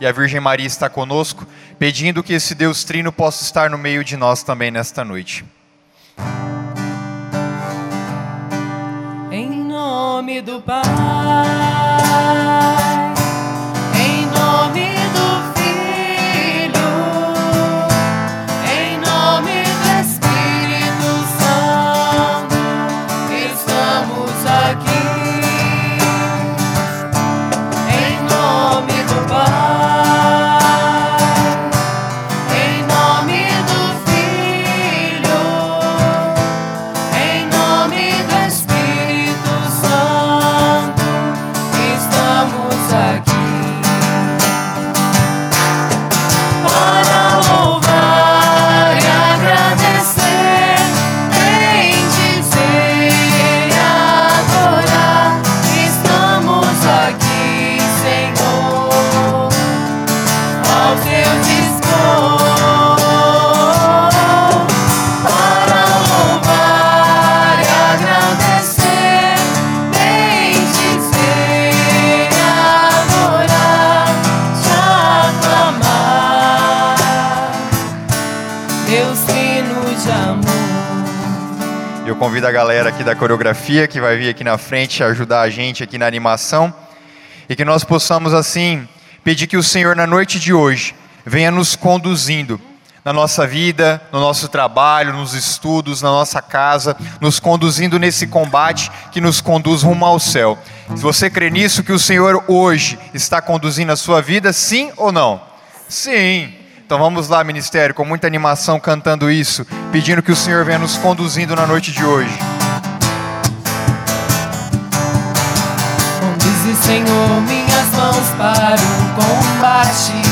e a Virgem Maria está conosco, pedindo que esse Deus Trino possa estar no meio de nós também nesta noite. Em nome do Pai. Convido a galera aqui da coreografia que vai vir aqui na frente ajudar a gente aqui na animação e que nós possamos assim pedir que o Senhor na noite de hoje venha nos conduzindo na nossa vida, no nosso trabalho, nos estudos, na nossa casa, nos conduzindo nesse combate que nos conduz rumo ao céu. Se você crê nisso, que o Senhor hoje está conduzindo a sua vida, sim ou não? Sim. Então vamos lá, ministério, com muita animação cantando isso, pedindo que o Senhor venha nos conduzindo na noite de hoje. Conduze, Senhor, minhas mãos para o combate.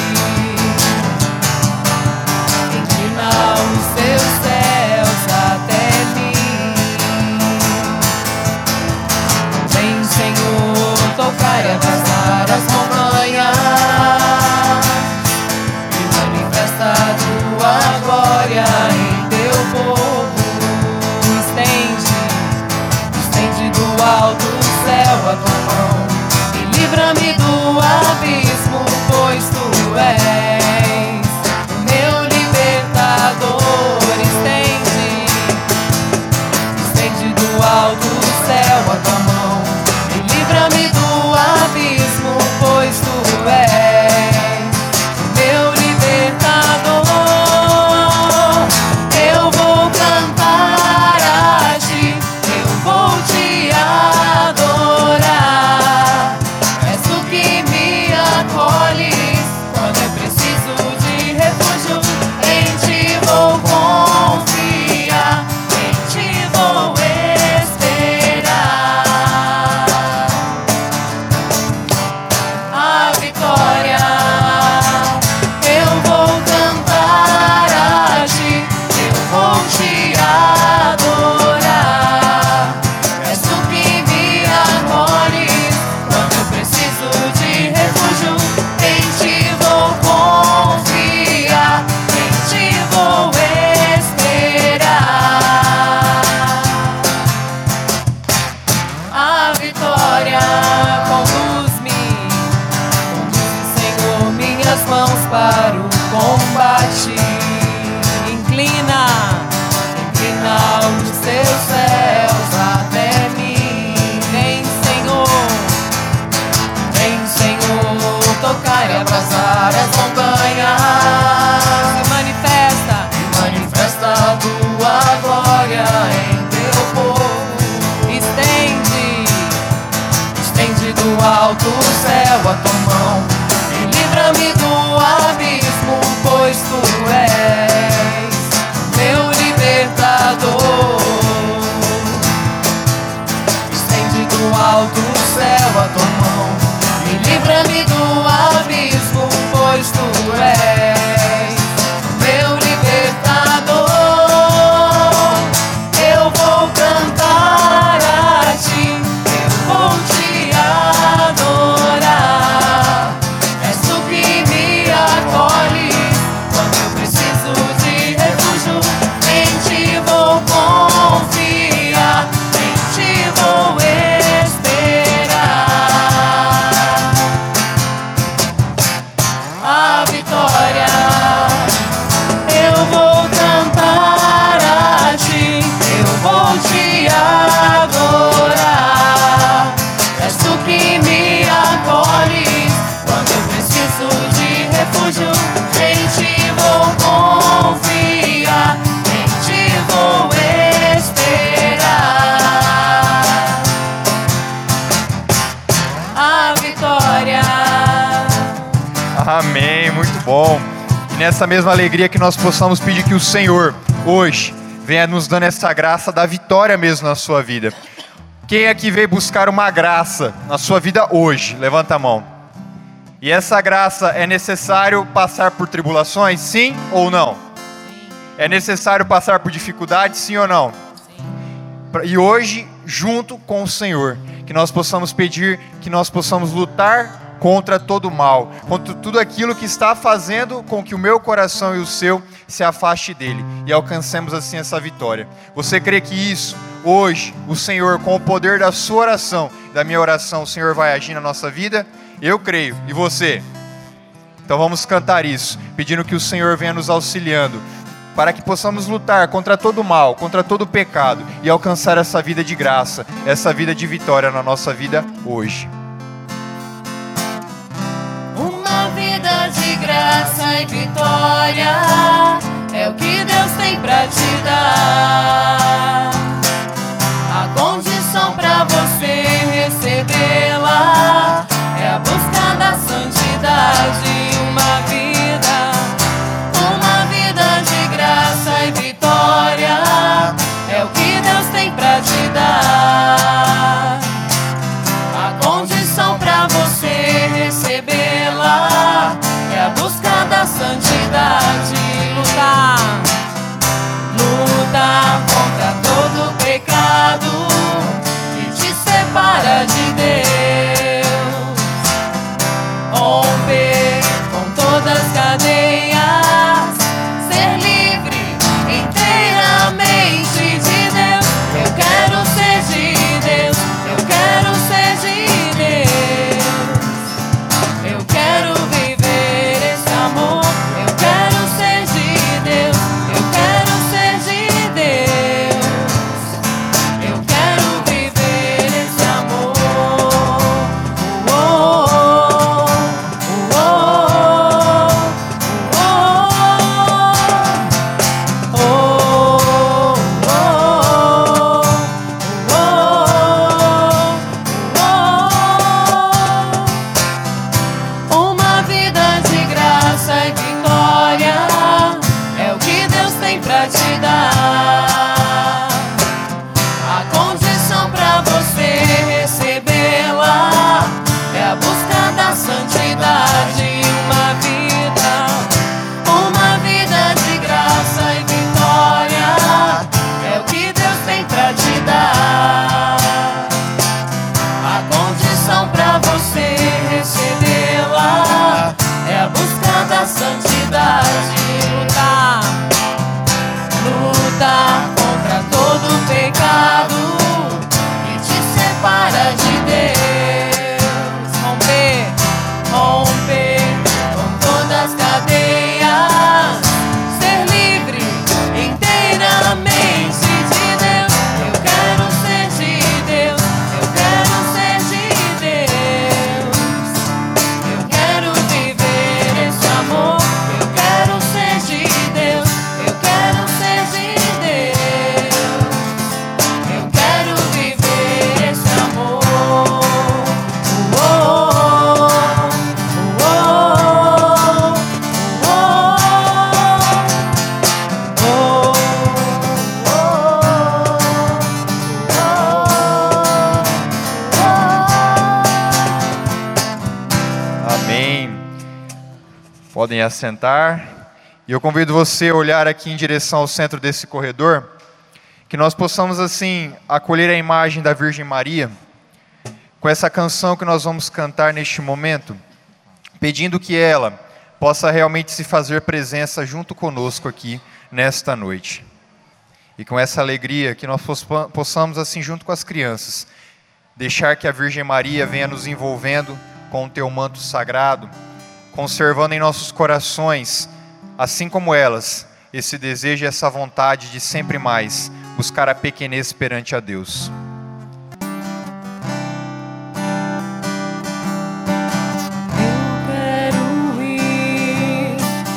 Amém, muito bom. E nessa mesma alegria que nós possamos pedir que o Senhor, hoje, venha nos dando essa graça da vitória mesmo na sua vida. Quem aqui veio buscar uma graça na sua vida hoje? Levanta a mão. E essa graça é necessário passar por tribulações, sim ou não? É necessário passar por dificuldades, sim ou não? E hoje, junto com o Senhor, que nós possamos pedir, que nós possamos lutar contra todo mal, contra tudo aquilo que está fazendo com que o meu coração e o seu se afaste dele e alcancemos assim essa vitória. Você crê que isso, hoje, o Senhor, com o poder da sua oração, da minha oração, o Senhor vai agir na nossa vida? Eu creio. E você? Então vamos cantar isso, pedindo que o Senhor venha nos auxiliando, para que possamos lutar contra todo mal, contra todo pecado e alcançar essa vida de graça, essa vida de vitória na nossa vida hoje. Graça e vitória é o que Deus tem pra te dar. A condição pra você recebê-la é a busca da santidade, uma vida, Assentar. E eu convido você a olhar aqui em direção ao centro desse corredor, que nós possamos assim acolher a imagem da Virgem Maria com essa canção que nós vamos cantar neste momento, pedindo que ela possa realmente se fazer presença junto conosco aqui nesta noite. E com essa alegria que nós possamos assim junto com as crianças deixar que a Virgem Maria venha nos envolvendo com o teu manto sagrado, conservando em nossos corações, assim como elas, esse desejo e essa vontade de sempre mais buscar a pequenez perante a Deus.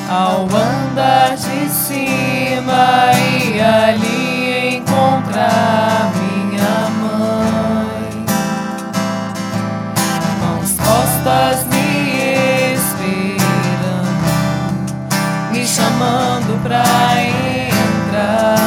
Ao andar de cima e ali encontrar chamando pra entrar.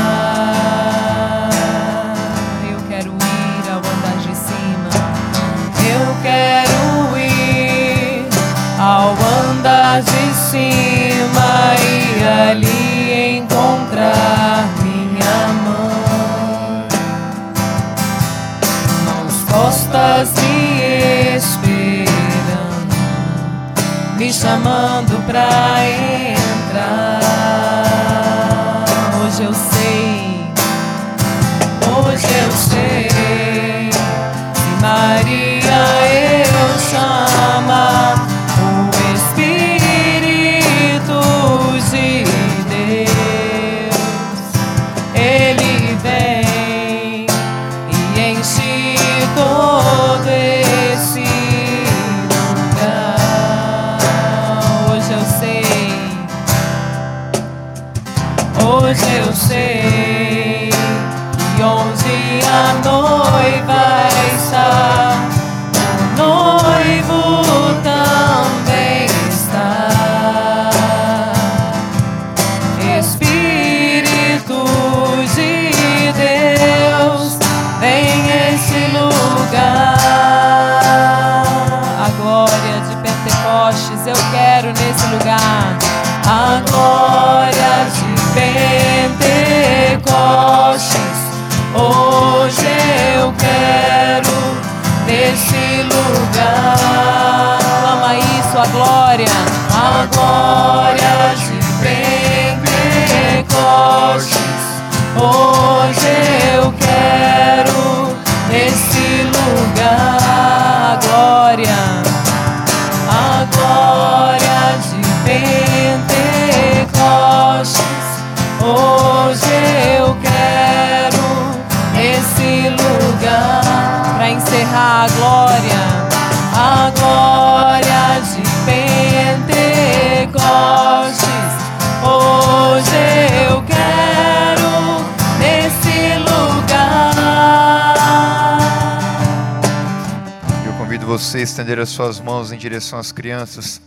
Você estender as suas mãos em direção às crianças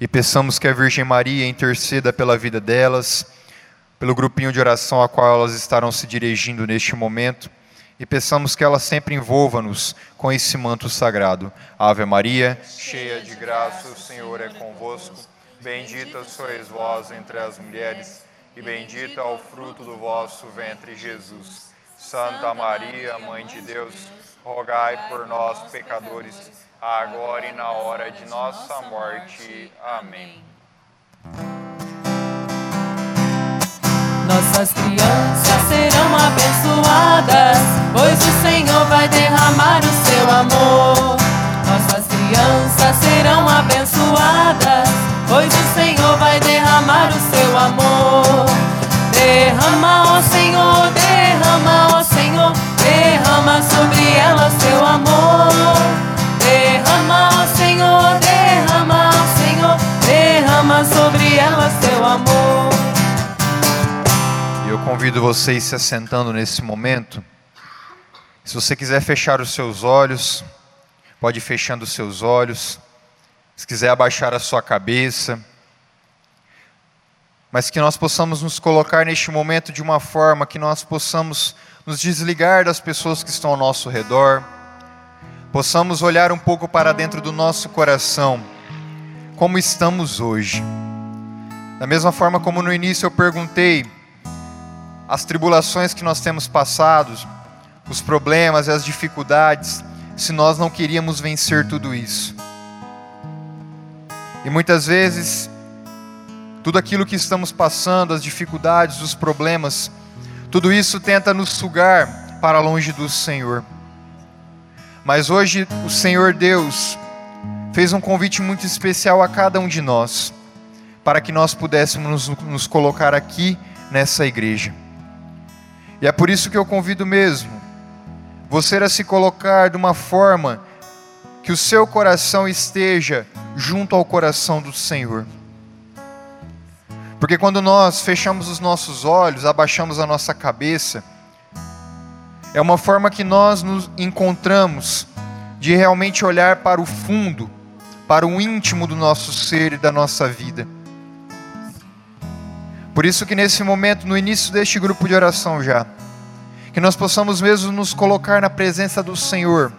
e peçamos que a Virgem Maria interceda pela vida delas, pelo grupinho de oração a qual elas estarão se dirigindo neste momento e peçamos que ela sempre envolva-nos com esse manto sagrado. Ave Maria, cheia de graça, o Senhor é convosco. Bendita sois vós entre as mulheres, e bendito é o fruto do vosso ventre, Jesus. Santa Maria, Mãe de Deus, rogai por nós, pecadores, agora e na hora de nossa morte. Amém. Nossas crianças serão abençoadas, pois o Senhor vai derramar o seu amor. Nossas crianças serão abençoadas, pois o Senhor vai derramar o seu amor. Derrama, convido vocês se assentando nesse momento. Se você quiser fechar os seus olhos, pode ir fechando os seus olhos. Se quiser abaixar a sua cabeça. Mas que nós possamos nos colocar neste momento de uma forma que nós possamos nos desligar das pessoas que estão ao nosso redor. Possamos olhar um pouco para dentro do nosso coração. Como estamos hoje. Da mesma forma como no início eu perguntei, as tribulações que nós temos passado, os problemas e as dificuldades, se nós não queríamos vencer tudo isso. E muitas vezes, tudo aquilo que estamos passando, as dificuldades, os problemas, tudo isso tenta nos sugar para longe do Senhor. Mas hoje o Senhor Deus fez um convite muito especial a cada um de nós, para que nós pudéssemos nos, nos colocar aqui nessa igreja. E é por isso que eu convido mesmo você a se colocar de uma forma que o seu coração esteja junto ao coração do Senhor. Porque quando nós fechamos os nossos olhos, abaixamos a nossa cabeça, é uma forma que nós nos encontramos de realmente olhar para o fundo, para o íntimo do nosso ser e da nossa vida. Por isso que nesse momento, no início deste grupo de oração já, que nós possamos mesmo nos colocar na presença do Senhor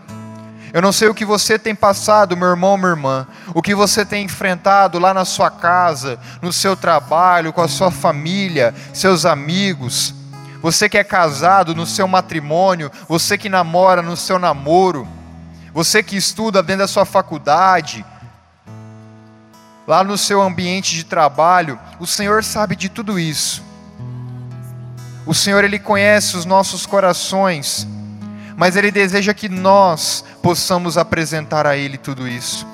Eu não sei o que você tem passado, meu irmão, minha irmã, o que você tem enfrentado lá na sua casa, no seu trabalho, com a sua família, seus amigos. Você que é casado no seu matrimônio, você que namora no seu namoro, você que estuda dentro da sua faculdade, lá no seu ambiente de trabalho, o Senhor sabe de tudo isso. O Senhor ele conhece os nossos corações mas Ele deseja que nós possamos apresentar a Ele tudo isso.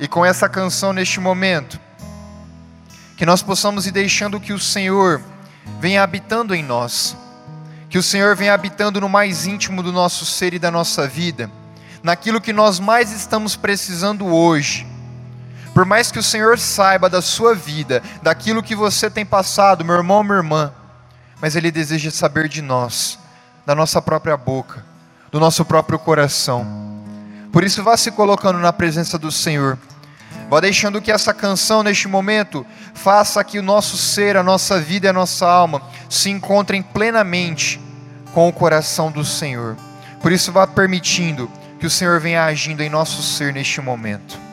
E com essa canção neste momento, que nós possamos ir deixando que o Senhor venha habitando em nós, que o Senhor venha habitando no mais íntimo do nosso ser e da nossa vida, naquilo que nós mais estamos precisando hoje. Por mais que o Senhor saiba da sua vida, daquilo que você tem passado, meu irmão, minha irmã, mas Ele deseja saber de nós da nossa própria boca, do nosso próprio coração. Por isso, vá se colocando na presença do Senhor. Vá deixando que essa canção, neste momento, faça que o nosso ser, a nossa vida e a nossa alma se encontrem plenamente com o coração do Senhor. Por isso, vá permitindo que o Senhor venha agindo em nosso ser neste momento.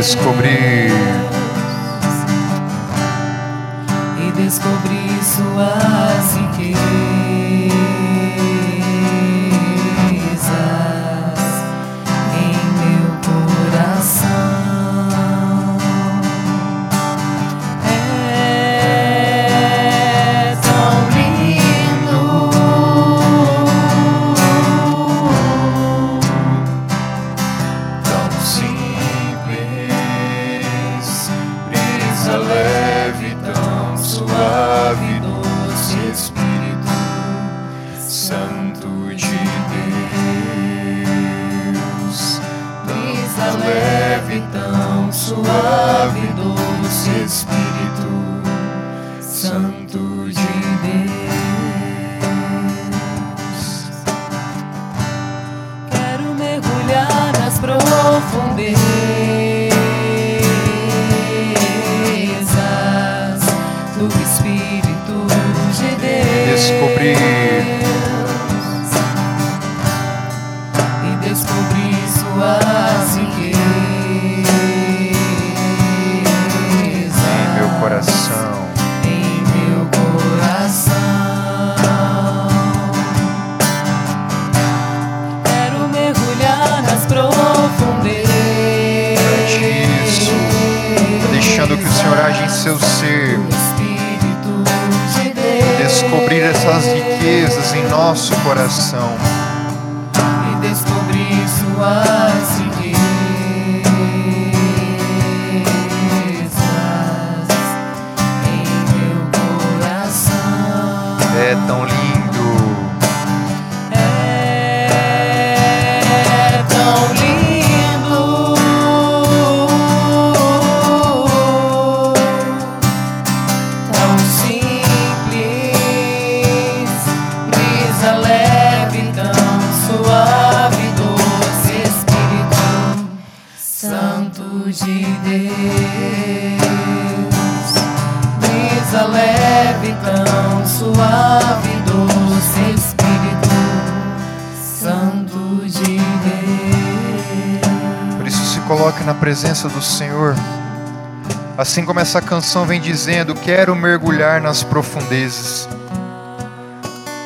Descobrir e descobrir suas coração. Presença do Senhor. Assim como essa canção vem dizendo, quero mergulhar nas profundezas.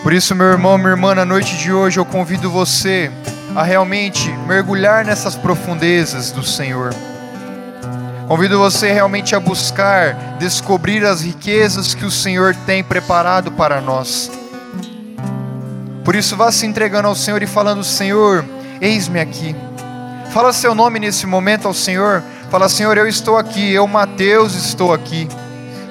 Por isso, meu irmão, minha irmã, na noite de hoje eu convido você a realmente mergulhar nessas profundezas do Senhor. Convido você realmente a buscar, descobrir as riquezas que o Senhor tem preparado para nós. Por isso, vá se entregando ao Senhor e falando: Senhor, eis-me aqui Fala seu nome nesse momento ao Senhor. Fala, Senhor, eu estou aqui, eu, Mateus, estou aqui.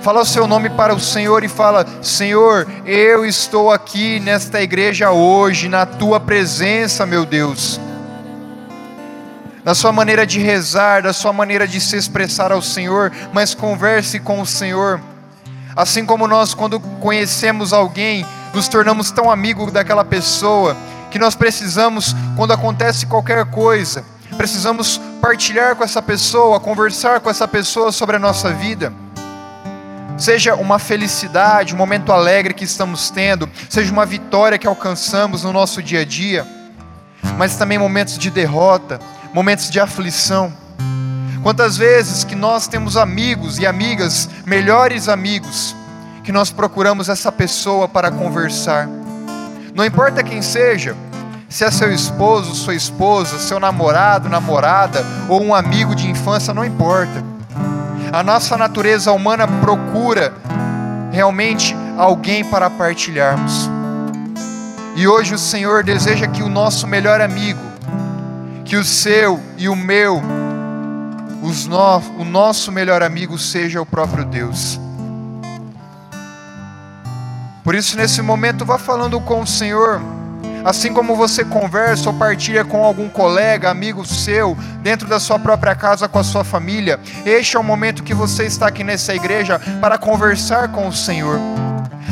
Fala o seu nome para o Senhor e fala: Senhor, eu estou aqui nesta igreja hoje, na tua presença, meu Deus. Da sua maneira de rezar, da sua maneira de se expressar ao Senhor, mas converse com o Senhor. Assim como nós, quando conhecemos alguém, nos tornamos tão amigos daquela pessoa, que nós precisamos, quando acontece qualquer coisa, precisamos partilhar com essa pessoa, conversar com essa pessoa sobre a nossa vida. Seja uma felicidade, um momento alegre que estamos tendo, seja uma vitória que alcançamos no nosso dia a dia, mas também momentos de derrota, momentos de aflição. Quantas vezes que nós temos amigos e amigas, melhores amigos, que nós procuramos essa pessoa para conversar. Não importa quem seja, se é seu esposo, sua esposa, seu namorado, namorada ou um amigo de infância, não importa. A nossa natureza humana procura realmente alguém para partilharmos. E hoje o Senhor deseja que o nosso melhor amigo, que o seu e o meu, no, o nosso melhor amigo seja o próprio Deus. Por isso, nesse momento, vá falando com o Senhor. Assim como você conversa ou partilha com algum colega, amigo seu, dentro da sua própria casa com a sua família, este é o momento que você está aqui nessa igreja para conversar com o Senhor.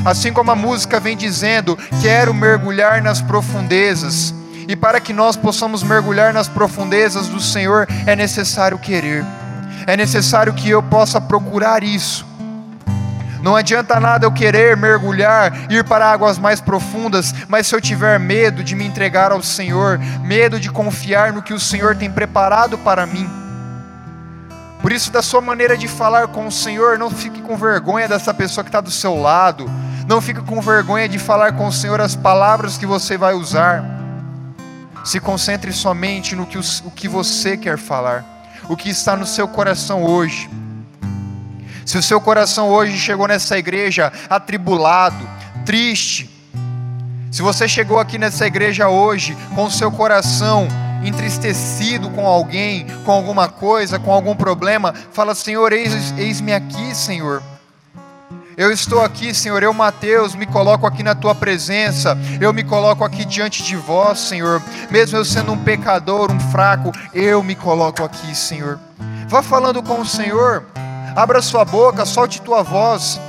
Assim como a música vem dizendo, quero mergulhar nas profundezas. E para que nós possamos mergulhar nas profundezas do Senhor, é necessário querer. É necessário que eu possa procurar isso. Não adianta nada eu querer mergulhar, ir para águas mais profundas, mas se eu tiver medo de me entregar ao Senhor, medo de confiar no que o Senhor tem preparado para mim. Por isso, da sua maneira de falar com o Senhor, não fique com vergonha dessa pessoa que está do seu lado, não fique com vergonha de falar com o Senhor as palavras que você vai usar. Se concentre somente no que, o que você quer falar, o que está no seu coração hoje. Se o seu coração hoje chegou nessa igreja atribulado, triste, se você chegou aqui nessa igreja hoje com o seu coração entristecido com alguém, com alguma coisa, com algum problema, fala: Senhor, eis-me eis aqui, Senhor. Eu estou aqui, Senhor, eu, Mateus, me coloco aqui na tua presença, eu me coloco aqui diante de vós, Senhor, mesmo eu sendo um pecador, um fraco, eu me coloco aqui, Senhor. Vá falando com o Senhor, Abra sua boca, solte tua voz.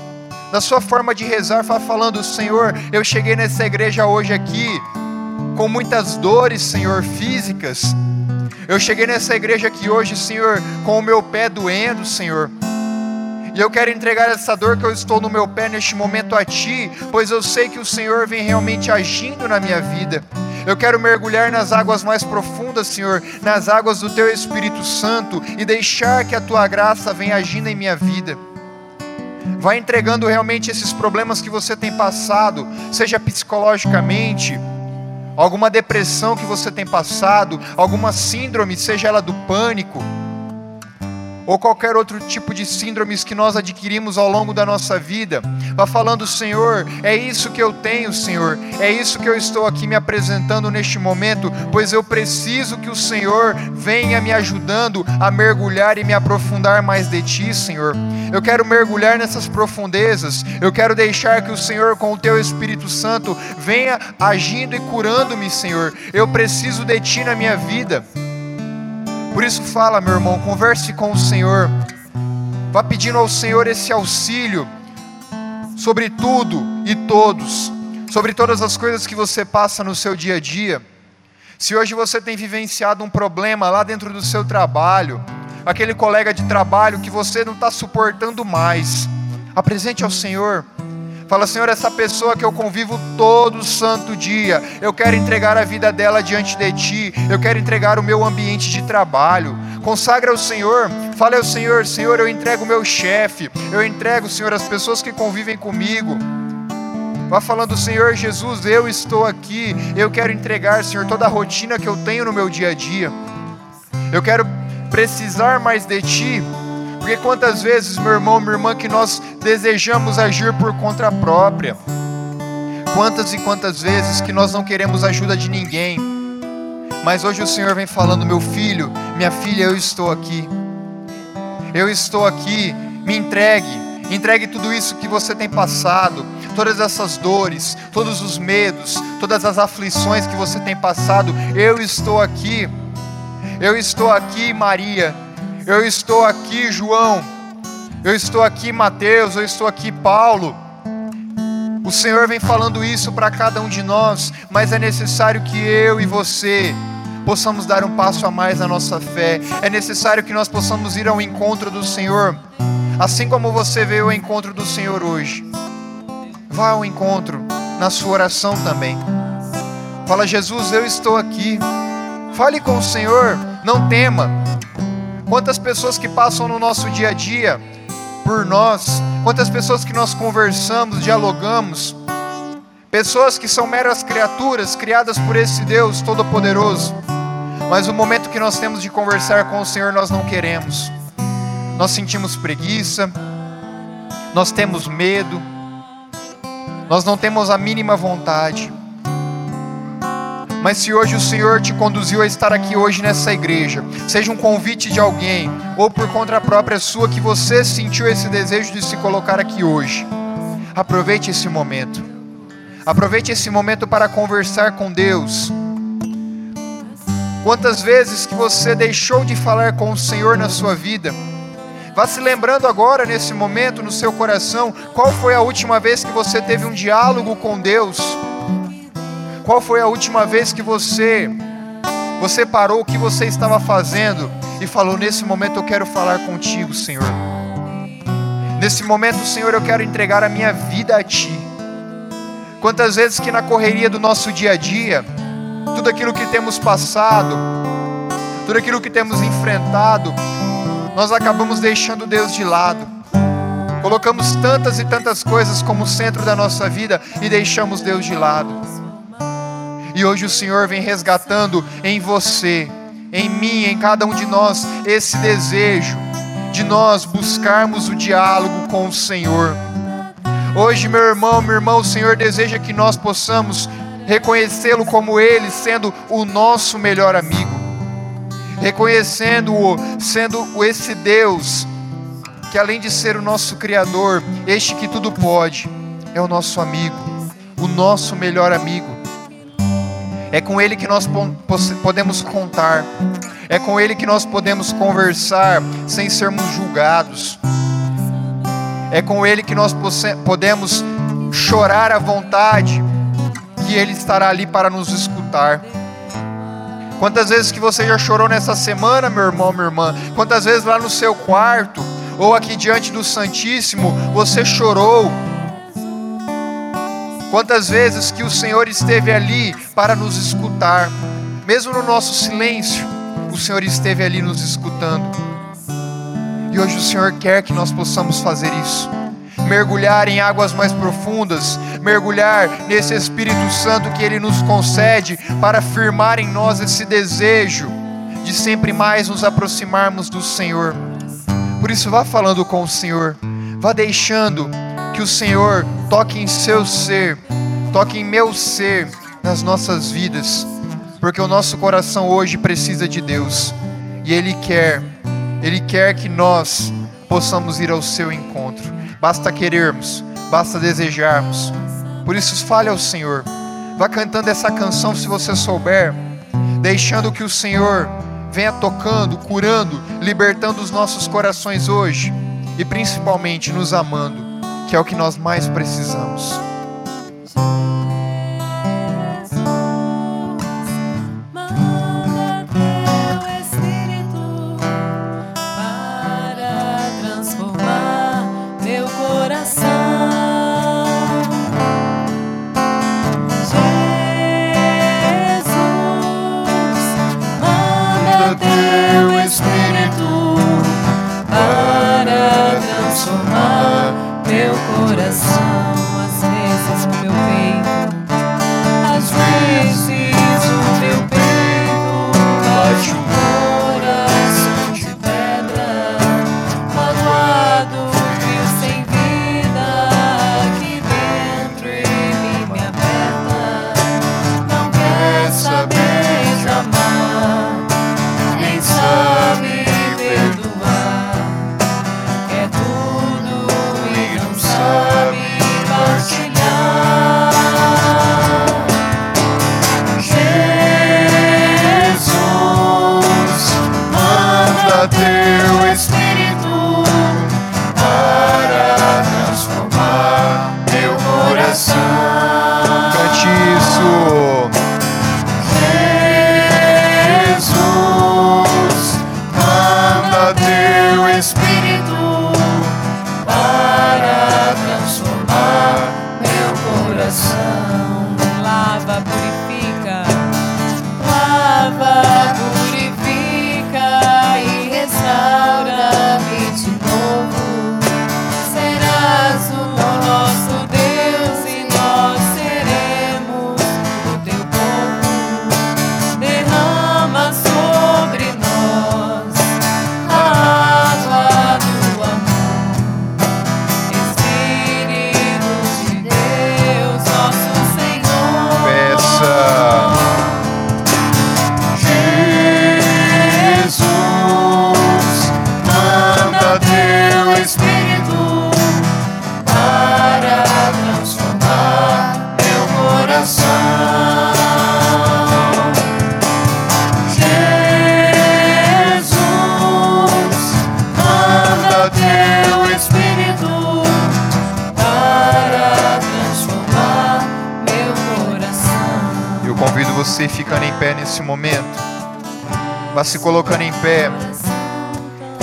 Na sua forma de rezar, vá falando: Senhor, eu cheguei nessa igreja hoje aqui com muitas dores, Senhor, físicas. Eu cheguei nessa igreja aqui hoje, Senhor, com o meu pé doendo, Senhor. E eu quero entregar essa dor que eu estou no meu pé neste momento a Ti, pois eu sei que o Senhor vem realmente agindo na minha vida. Eu quero mergulhar nas águas mais profundas, Senhor, nas águas do Teu Espírito Santo e deixar que a Tua graça venha agindo em minha vida. Vai entregando realmente esses problemas que você tem passado, seja psicologicamente, alguma depressão que você tem passado, alguma síndrome, seja ela do pânico ou qualquer outro tipo de síndromes que nós adquirimos ao longo da nossa vida. Vá falando, Senhor, é isso que eu tenho, Senhor, é isso que eu estou aqui me apresentando neste momento, pois eu preciso que o Senhor venha me ajudando a mergulhar e me aprofundar mais de Ti, Senhor. Eu quero mergulhar nessas profundezas, eu quero deixar que o Senhor, com o Teu Espírito Santo, venha agindo e curando-me, Senhor. Eu preciso de Ti na minha vida. Por isso, fala, meu irmão, converse com o Senhor. Vá pedindo ao Senhor esse auxílio sobre tudo e todos, sobre todas as coisas que você passa no seu dia a dia. Se hoje você tem vivenciado um problema lá dentro do seu trabalho, aquele colega de trabalho que você não está suportando mais, apresente ao Senhor. Fala, Senhor, essa pessoa que eu convivo todo santo dia, eu quero entregar a vida dela diante de Ti, eu quero entregar o meu ambiente de trabalho. Consagra ao Senhor, fale ao Senhor, Senhor, eu entrego o meu chefe, eu entrego, Senhor, as pessoas que convivem comigo. Vá falando, Senhor Jesus, eu estou aqui, eu quero entregar, Senhor, toda a rotina que eu tenho no meu dia a dia. Eu quero precisar mais de Ti, porque quantas vezes, meu irmão, minha irmã, que nós desejamos agir por conta própria. Quantas e quantas vezes que nós não queremos ajuda de ninguém. Mas hoje o Senhor vem falando: meu filho, minha filha, eu estou aqui. Eu estou aqui, me entregue. Entregue tudo isso que você tem passado, todas essas dores, todos os medos, todas as aflições que você tem passado. Eu estou aqui. Eu estou aqui, Maria. Eu estou aqui, João. Eu estou aqui, Mateus. Eu estou aqui, Paulo. O Senhor vem falando isso para cada um de nós, mas é necessário que eu e você possamos dar um passo a mais na nossa fé. É necessário que nós possamos ir ao encontro do Senhor, assim como você veio ao encontro do Senhor hoje. Vá ao encontro na sua oração também. Fala, Jesus, eu estou aqui. Fale com o Senhor, não tema. Quantas pessoas que passam no nosso dia a dia por nós, quantas pessoas que nós conversamos, dialogamos, pessoas que são meras criaturas criadas por esse Deus Todo-Poderoso, mas o momento que nós temos de conversar com o Senhor nós não queremos, nós sentimos preguiça, nós temos medo, nós não temos a mínima vontade. Mas se hoje o Senhor te conduziu a estar aqui hoje nessa igreja, seja um convite de alguém, ou por conta própria sua, que você sentiu esse desejo de se colocar aqui hoje, aproveite esse momento. Aproveite esse momento para conversar com Deus. Quantas vezes que você deixou de falar com o Senhor na sua vida? Vá se lembrando agora, nesse momento, no seu coração, qual foi a última vez que você teve um diálogo com Deus? Qual foi a última vez que você você parou o que você estava fazendo e falou: "Nesse momento eu quero falar contigo, Senhor"? Nesse momento, Senhor, eu quero entregar a minha vida a ti. Quantas vezes que na correria do nosso dia a dia, tudo aquilo que temos passado, tudo aquilo que temos enfrentado, nós acabamos deixando Deus de lado. Colocamos tantas e tantas coisas como centro da nossa vida e deixamos Deus de lado. E hoje o Senhor vem resgatando em você, em mim, em cada um de nós, esse desejo de nós buscarmos o diálogo com o Senhor. Hoje, meu irmão, meu irmão, o Senhor deseja que nós possamos reconhecê-lo como Ele, sendo o nosso melhor amigo, reconhecendo-o, sendo esse Deus que, além de ser o nosso Criador, este que tudo pode, é o nosso amigo, o nosso melhor amigo. É com Ele que nós podemos contar. É com Ele que nós podemos conversar sem sermos julgados. É com Ele que nós podemos chorar à vontade, que Ele estará ali para nos escutar. Quantas vezes que você já chorou nessa semana, meu irmão, minha irmã? Quantas vezes lá no seu quarto ou aqui diante do Santíssimo você chorou? Quantas vezes que o Senhor esteve ali para nos escutar, mesmo no nosso silêncio, o Senhor esteve ali nos escutando. E hoje o Senhor quer que nós possamos fazer isso. Mergulhar em águas mais profundas, mergulhar nesse Espírito Santo que Ele nos concede para firmar em nós esse desejo de sempre mais nos aproximarmos do Senhor. Por isso, vá falando com o Senhor, vá deixando que o Senhor toque em seu ser, toque em meu ser, nas nossas vidas, porque o nosso coração hoje precisa de Deus e Ele quer, Ele quer que nós possamos ir ao seu encontro. Basta querermos, basta desejarmos. Por isso, fale ao Senhor. Vá cantando essa canção se você souber, deixando que o Senhor venha tocando, curando, libertando os nossos corações hoje e principalmente nos amando que é o que nós mais precisamos.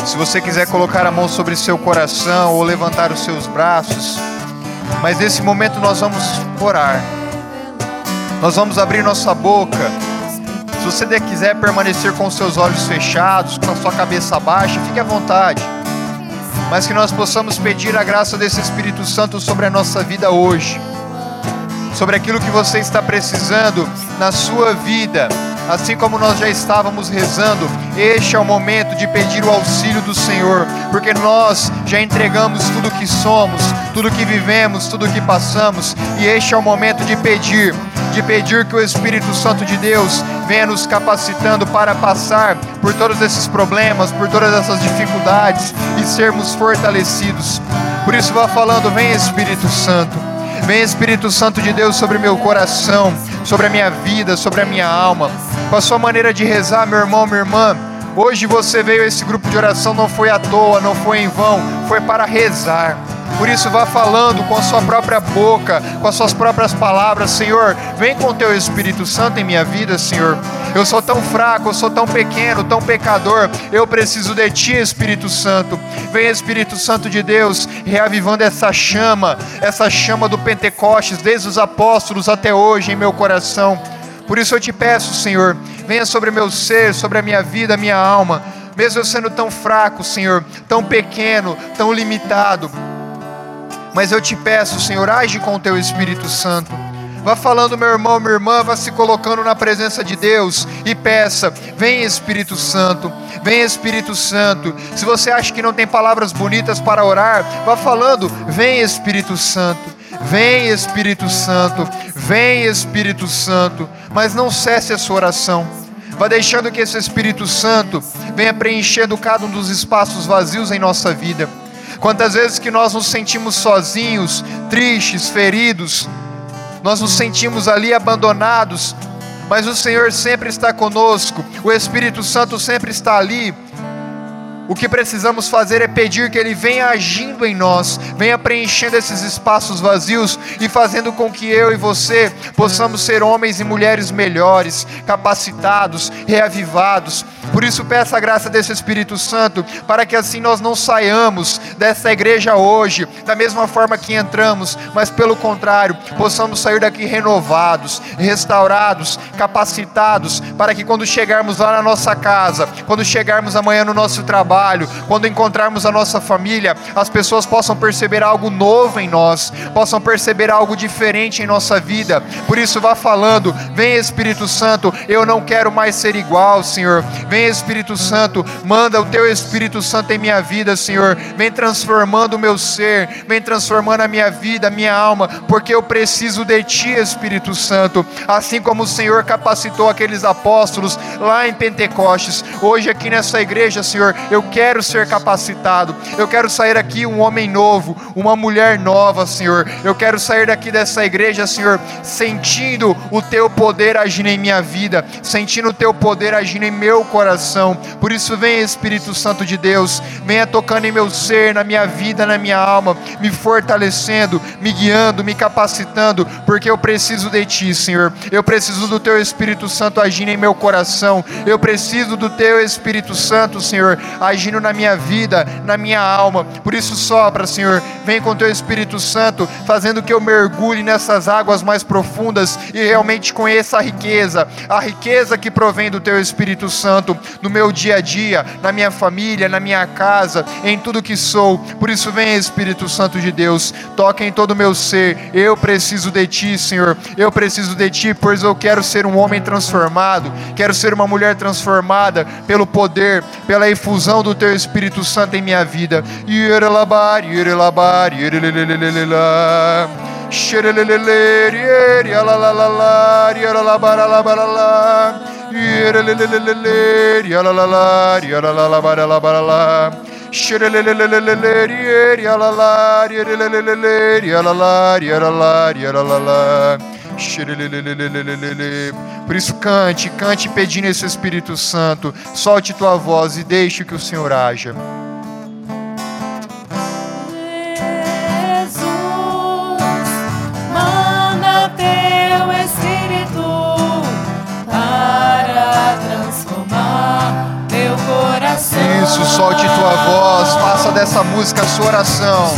Se você quiser colocar a mão sobre seu coração ou levantar os seus braços, mas nesse momento nós vamos orar. Nós vamos abrir nossa boca. Se você quiser permanecer com seus olhos fechados, com a sua cabeça baixa, fique à vontade. Mas que nós possamos pedir a graça desse Espírito Santo sobre a nossa vida hoje. Sobre aquilo que você está precisando na sua vida assim como nós já estávamos rezando, este é o momento de pedir o auxílio do Senhor, porque nós já entregamos tudo que somos, tudo que vivemos, tudo que passamos, e este é o momento de pedir, de pedir que o Espírito Santo de Deus venha nos capacitando para passar por todos esses problemas, por todas essas dificuldades e sermos fortalecidos. Por isso, vá falando, vem Espírito Santo. Vem Espírito Santo de Deus sobre meu coração, sobre a minha vida, sobre a minha alma. Com a sua maneira de rezar, meu irmão, minha irmã, hoje você veio a esse grupo de oração não foi à toa, não foi em vão, foi para rezar. Por isso, vá falando com a sua própria boca, com as suas próprias palavras, Senhor. Vem com o teu Espírito Santo em minha vida, Senhor. Eu sou tão fraco, eu sou tão pequeno, tão pecador. Eu preciso de Ti, Espírito Santo. Vem, Espírito Santo de Deus, reavivando essa chama, essa chama do Pentecostes, desde os apóstolos até hoje em meu coração. Por isso eu te peço, Senhor, venha sobre meu ser, sobre a minha vida, a minha alma. Mesmo eu sendo tão fraco, Senhor, tão pequeno, tão limitado. Mas eu te peço, Senhor, age com o teu Espírito Santo. Vá falando, meu irmão, minha irmã, vá se colocando na presença de Deus e peça: vem Espírito Santo, vem Espírito Santo. Se você acha que não tem palavras bonitas para orar, vá falando: vem Espírito Santo. Vem Espírito Santo, vem Espírito Santo, mas não cesse a sua oração. Vá deixando que esse Espírito Santo venha preenchendo cada um dos espaços vazios em nossa vida. Quantas vezes que nós nos sentimos sozinhos, tristes, feridos, nós nos sentimos ali abandonados, mas o Senhor sempre está conosco, o Espírito Santo sempre está ali o que precisamos fazer é pedir que Ele venha agindo em nós, venha preenchendo esses espaços vazios e fazendo com que eu e você possamos ser homens e mulheres melhores, capacitados, reavivados. Por isso, peça a graça desse Espírito Santo, para que assim nós não saiamos dessa igreja hoje da mesma forma que entramos, mas pelo contrário, possamos sair daqui renovados, restaurados, capacitados, para que quando chegarmos lá na nossa casa, quando chegarmos amanhã no nosso trabalho, trabalho, quando encontrarmos a nossa família, as pessoas possam perceber algo novo em nós, possam perceber algo diferente em nossa vida. Por isso, vá falando: vem Espírito Santo, eu não quero mais ser igual, Senhor. Vem Espírito Santo, manda o teu Espírito Santo em minha vida, Senhor. Vem transformando o meu ser, vem transformando a minha vida, a minha alma, porque eu preciso de ti, Espírito Santo. Assim como o Senhor capacitou aqueles apóstolos lá em Pentecostes, hoje aqui nessa igreja, Senhor, eu quero ser capacitado. Eu quero sair aqui um homem novo, uma mulher nova, Senhor. Eu quero sair daqui dessa igreja, Senhor, sentindo o teu poder agindo em minha vida, sentindo o teu poder agindo em meu coração. Por isso, vem Espírito Santo de Deus, venha tocando em meu ser, na minha vida, na minha alma, me fortalecendo, me guiando, me capacitando, porque eu preciso de ti, Senhor. Eu preciso do teu Espírito Santo agindo em meu coração. Eu preciso do teu Espírito Santo, Senhor, agindo na minha vida, na minha alma. Por isso, sopra, Senhor, vem com teu Espírito Santo, fazendo que eu mergulhe nessas águas mais profundas e realmente conheça a riqueza, a riqueza que provém do teu Espírito Santo no meu dia a dia, na minha família, na minha casa, em tudo que sou. Por isso, vem, Espírito Santo de Deus, toca em todo o meu ser. Eu preciso de ti, Senhor. Eu preciso de ti, pois eu quero ser um homem transformado, quero ser uma mulher transformada pelo poder, pela efusão do do teu Espírito Santo em minha vida. Yerelabar, yerelabar, yerelelelelelá. Xerelelelele, yalalalalar, yerelabarabaralá. Yerelelelele, yalalalar, yalalalabaralabaralá. Xerelelelelele, yalalar, yerelelelele, yalalar, yalalar, yalalar. Por isso, cante, cante pedindo esse Espírito Santo. Solte tua voz e deixe que o Senhor haja. Isso, solte tua voz, faça dessa música a sua oração.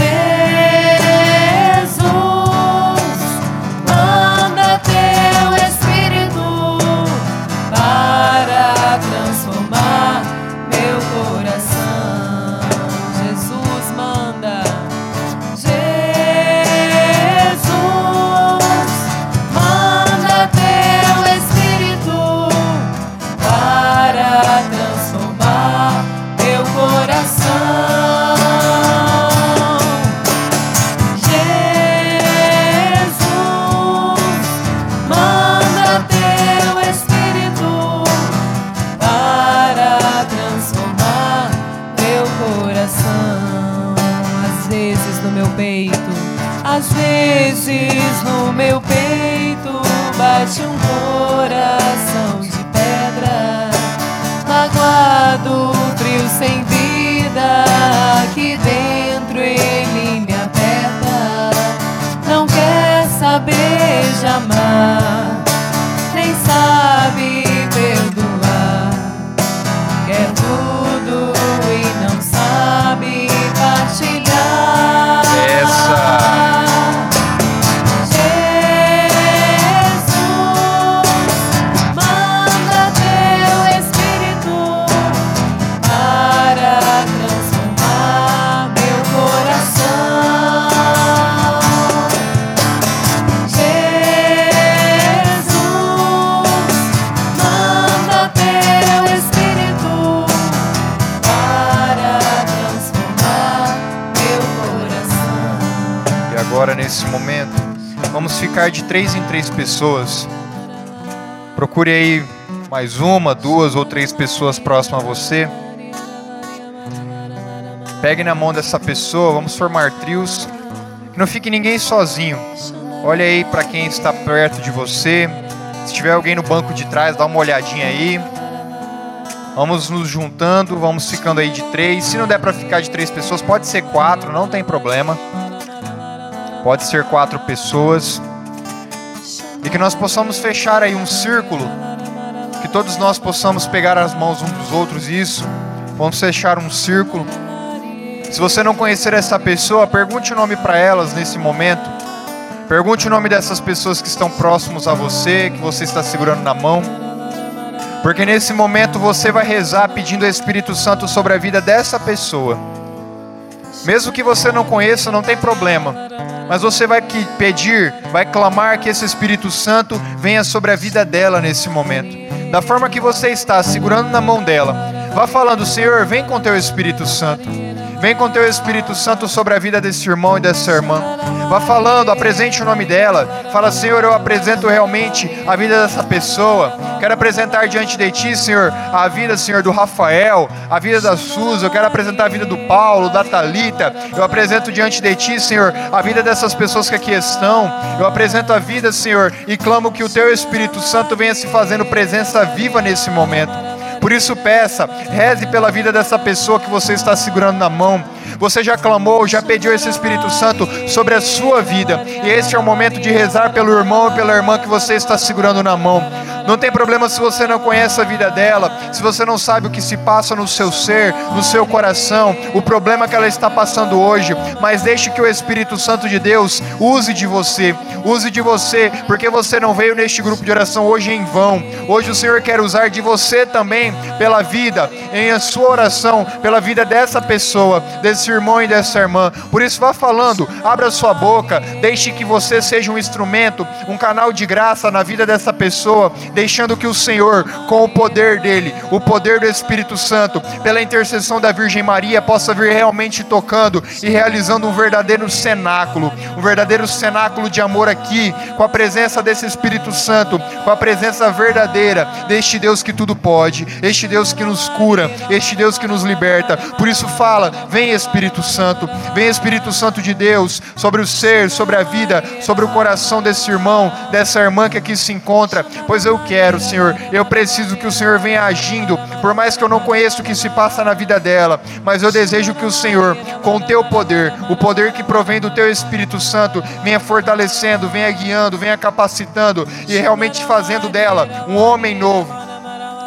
Três pessoas. Procure aí mais uma, duas ou três pessoas próximas a você. Pegue na mão dessa pessoa, vamos formar trios. Não fique ninguém sozinho. Olha aí para quem está perto de você. Se tiver alguém no banco de trás, dá uma olhadinha aí. Vamos nos juntando, vamos ficando aí de três. Se não der para ficar de três pessoas, pode ser quatro, não tem problema. Pode ser quatro pessoas. Que nós possamos fechar aí um círculo. Que todos nós possamos pegar as mãos uns dos outros. Isso. Vamos fechar um círculo. Se você não conhecer essa pessoa, pergunte o nome para elas nesse momento. Pergunte o nome dessas pessoas que estão próximos a você, que você está segurando na mão. Porque nesse momento você vai rezar pedindo ao Espírito Santo sobre a vida dessa pessoa. Mesmo que você não conheça, não tem problema. Mas você vai pedir, vai clamar que esse Espírito Santo venha sobre a vida dela nesse momento. Da forma que você está, segurando na mão dela. Vá falando, Senhor, vem com teu Espírito Santo. Vem com teu Espírito Santo sobre a vida desse irmão e dessa irmã. Vá falando, apresente o nome dela. Fala, Senhor, eu apresento realmente a vida dessa pessoa. Quero apresentar diante de ti, Senhor, a vida, Senhor, do Rafael, a vida da Suza. Eu quero apresentar a vida do Paulo, da Talita. Eu apresento diante de ti, Senhor, a vida dessas pessoas que aqui estão. Eu apresento a vida, Senhor, e clamo que o teu Espírito Santo venha se fazendo presença viva nesse momento. Por isso peça, reze pela vida dessa pessoa que você está segurando na mão. Você já clamou, já pediu esse Espírito Santo sobre a sua vida. E este é o momento de rezar pelo irmão e pela irmã que você está segurando na mão. Não tem problema se você não conhece a vida dela, se você não sabe o que se passa no seu ser, no seu coração, o problema que ela está passando hoje, mas deixe que o Espírito Santo de Deus use de você, use de você, porque você não veio neste grupo de oração hoje em vão. Hoje o Senhor quer usar de você também pela vida, em a sua oração, pela vida dessa pessoa, desse irmão e dessa irmã. Por isso vá falando, abra sua boca, deixe que você seja um instrumento, um canal de graça na vida dessa pessoa, deixando que o Senhor, com o poder dele, o poder do Espírito Santo, pela intercessão da Virgem Maria, possa vir realmente tocando e realizando um verdadeiro cenáculo, um verdadeiro cenáculo de amor aqui, com a presença desse Espírito Santo, com a presença verdadeira deste Deus que tudo pode, este Deus que nos cura, este Deus que nos liberta. Por isso fala, vem Espírito Santo, vem Espírito Santo de Deus sobre o ser, sobre a vida, sobre o coração desse irmão, dessa irmã que aqui se encontra, pois eu quero, Senhor, eu preciso que o Senhor venha agindo, por mais que eu não conheça o que se passa na vida dela, mas eu desejo que o Senhor, com o teu poder, o poder que provém do teu Espírito Santo, venha fortalecendo, venha guiando, venha capacitando e realmente fazendo dela um homem novo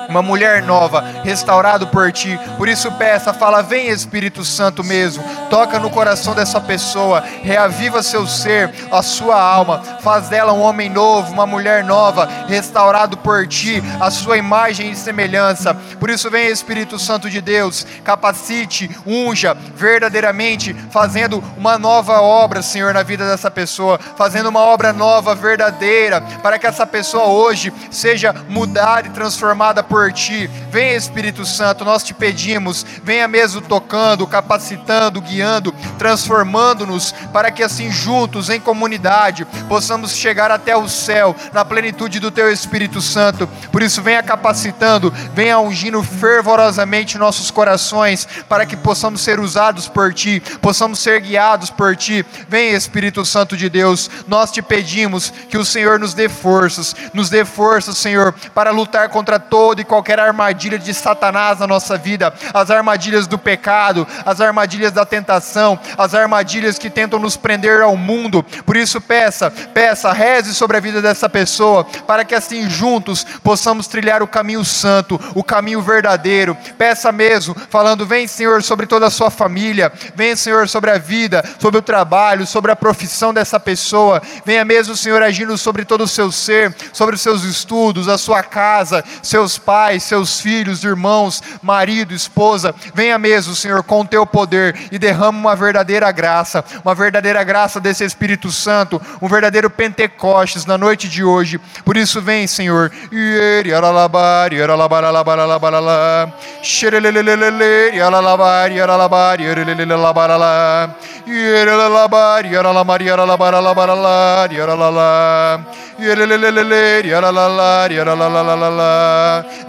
uma mulher nova, restaurado por ti. Por isso peça, fala, vem Espírito Santo mesmo, toca no coração dessa pessoa, reaviva seu ser, a sua alma, faz dela um homem novo, uma mulher nova, restaurado por ti, a sua imagem e semelhança. Por isso vem Espírito Santo de Deus, capacite, unja verdadeiramente, fazendo uma nova obra, Senhor, na vida dessa pessoa, fazendo uma obra nova, verdadeira, para que essa pessoa hoje seja mudada e transformada por ti. Vem Espírito Santo, nós te pedimos, venha mesmo tocando, capacitando, guiando, transformando-nos, para que assim juntos, em comunidade, possamos chegar até o céu, na plenitude do teu Espírito Santo. Por isso, venha capacitando, venha ungindo fervorosamente nossos corações, para que possamos ser usados por ti, possamos ser guiados por ti. Vem Espírito Santo de Deus, nós te pedimos que o Senhor nos dê forças, nos dê forças, Senhor, para lutar contra toda qualquer armadilha de Satanás na nossa vida, as armadilhas do pecado, as armadilhas da tentação, as armadilhas que tentam nos prender ao mundo. Por isso, peça, peça, reze sobre a vida dessa pessoa, para que assim juntos possamos trilhar o caminho santo, o caminho verdadeiro. Peça mesmo, falando: Vem, Senhor, sobre toda a sua família, vem, Senhor, sobre a vida, sobre o trabalho, sobre a profissão dessa pessoa. Venha mesmo, Senhor, agindo sobre todo o seu ser, sobre os seus estudos, a sua casa, seus pais, seus filhos, irmãos, marido, esposa. Venha mesmo, Senhor, com o teu poder e derrama uma verdadeira graça, uma verdadeira graça desse Espírito Santo, um verdadeiro Pentecostes na noite de hoje. Por isso, vem, Senhor.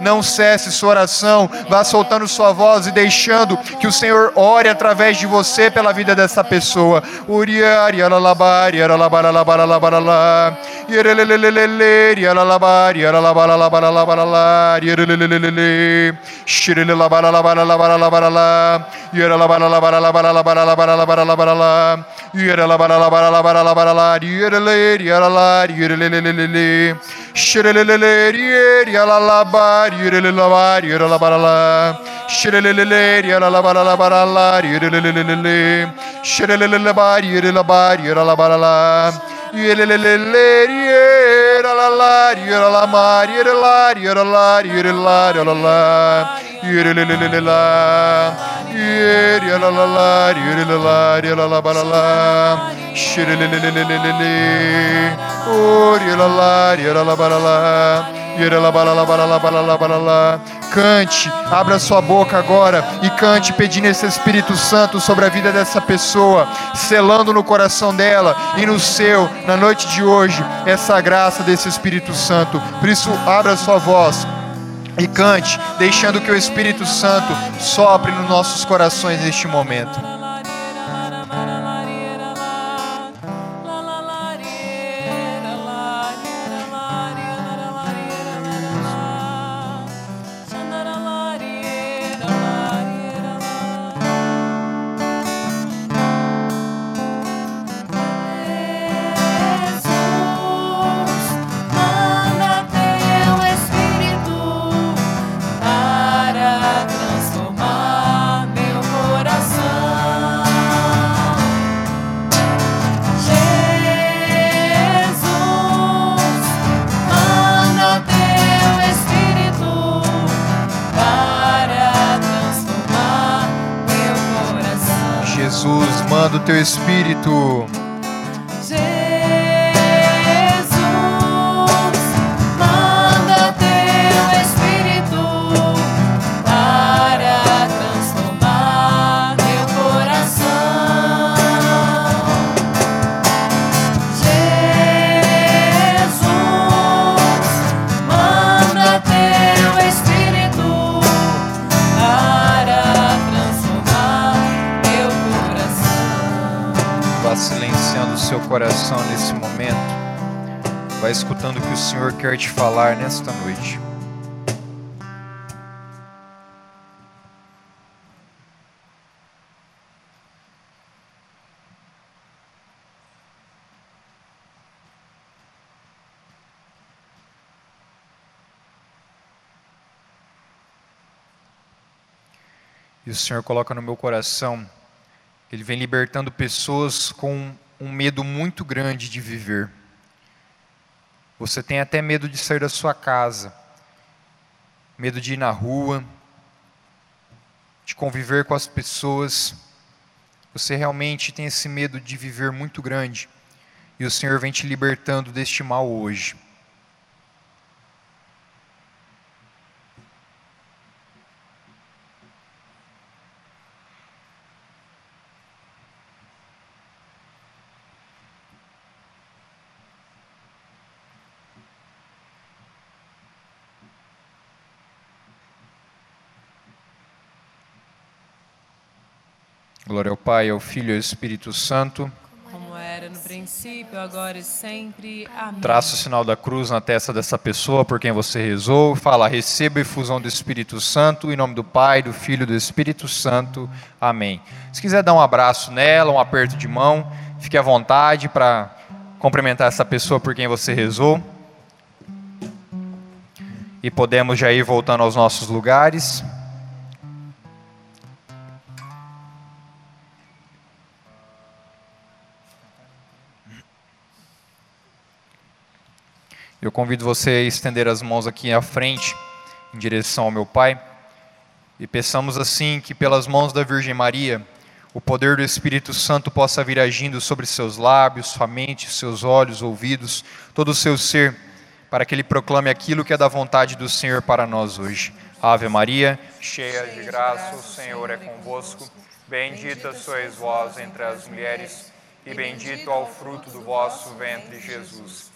Não cesse sua oração, vá soltando sua voz e deixando que o Senhor ore através de você pela vida dessa pessoa. baralalar, yürülülavar, yürülabaralar. Şireleleler, yaralabaralar, yürülülülülü. Şirelelebar, yürülabar, yürülabaralar. Yürülülülülü. Cante, abra sua boca agora e cante pedindo esse Espírito Santo sobre a vida dessa pessoa, selando no coração dela e no seu, na noite de hoje, essa graça desse Espírito Santo. Por isso, abra sua voz e cante, deixando que o Espírito Santo sopre nos nossos corações neste momento. Espírito. Quer te falar nesta noite. E o Senhor coloca no meu coração, Ele vem libertando pessoas com um medo muito grande de viver. Você tem até medo de sair da sua casa, medo de ir na rua, de conviver com as pessoas. Você realmente tem esse medo de viver muito grande. E o Senhor vem te libertando deste mal hoje. Glória ao Pai, ao Filho e ao Espírito Santo. Como era no princípio, agora e sempre. Amém. Traça o sinal da cruz na testa dessa pessoa por quem você rezou. Fala, receba a efusão do Espírito Santo, em nome do Pai, do Filho e do Espírito Santo. Amém. Se quiser dar um abraço nela, um aperto de mão, fique à vontade para cumprimentar essa pessoa por quem você rezou. E podemos já ir voltando aos nossos lugares. Eu convido você a estender as mãos aqui à frente, em direção ao meu Pai, e peçamos assim que, pelas mãos da Virgem Maria, o poder do Espírito Santo possa vir agindo sobre seus lábios, sua mente, seus olhos, ouvidos, todo o seu ser, para que ele proclame aquilo que é da vontade do Senhor para nós hoje. Ave Maria, cheia de graça, o Senhor é convosco. Bendita sois vós entre as mulheres, e bendito é o fruto do vosso ventre, Jesus.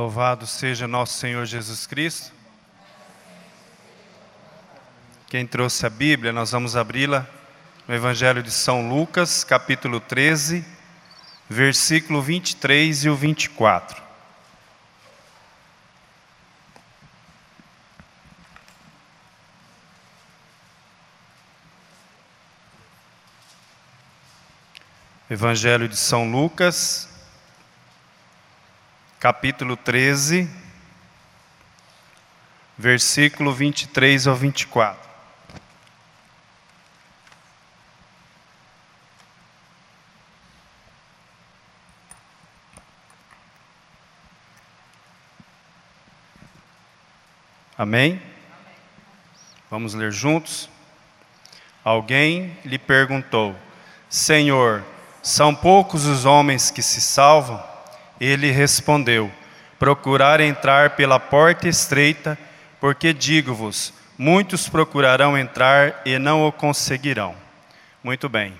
Louvado seja nosso Senhor Jesus Cristo. Quem trouxe a Bíblia, nós vamos abri-la no Evangelho de São Lucas, capítulo 13, versículo 23 e o 24. Evangelho de São Lucas, capítulo 13, versículo 23 ao 24. Amém? Vamos ler juntos? Alguém lhe perguntou: Senhor, são poucos os homens que se salvam? Ele respondeu: Procurar entrar pela porta estreita, porque digo-vos: muitos procurarão entrar e não o conseguirão. Muito bem.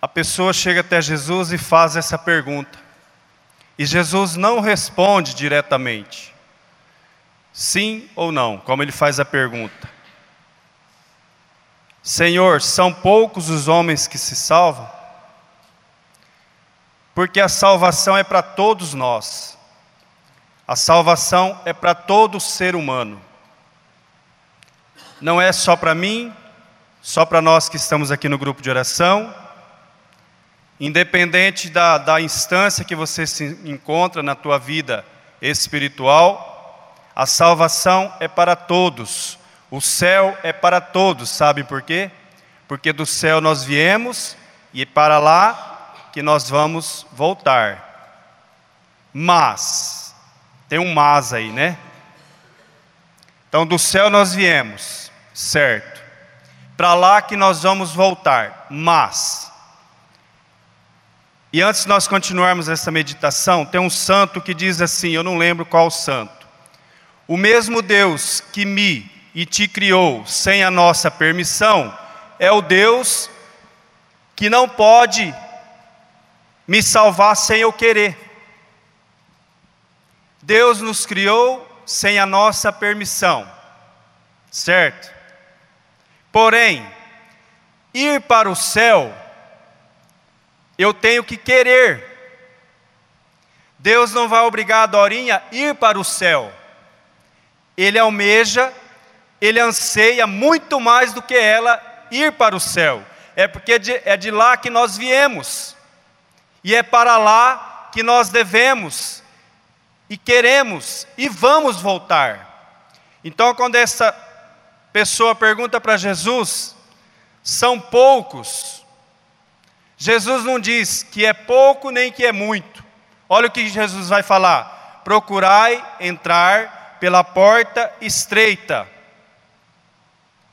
A pessoa chega até Jesus e faz essa pergunta. E Jesus não responde diretamente. Sim ou não, como ele faz a pergunta. Senhor, são poucos os homens que se salvam? Porque a salvação é para todos nós. A salvação é para todo ser humano. Não é só para mim, só para nós que estamos aqui no grupo de oração. Independente da, da instância que você se encontra na tua vida espiritual, a salvação é para todos. O céu é para todos, sabe por quê? Porque do céu nós viemos e para lá que nós vamos voltar. Mas, tem um mas aí, né? Então, do céu nós viemos, certo? Para lá que nós vamos voltar, mas. E antes de nós continuarmos essa meditação, tem um santo que diz assim: eu não lembro qual santo. O mesmo Deus que me e te criou sem a nossa permissão, é o Deus que não pode me salvar sem eu querer. Deus nos criou sem a nossa permissão, certo? Porém, ir para o céu, eu tenho que querer. Deus não vai obrigar a Dorinha a ir para o céu. Ele almeja, ele anseia muito mais do que ela ir para o céu. É porque é de, lá que nós viemos. E é para lá que nós devemos e queremos e vamos voltar. Então, quando essa pessoa pergunta para Jesus, são poucos. Jesus não diz que é pouco nem que é muito. Olha o que Jesus vai falar: procurai entrar pela porta estreita.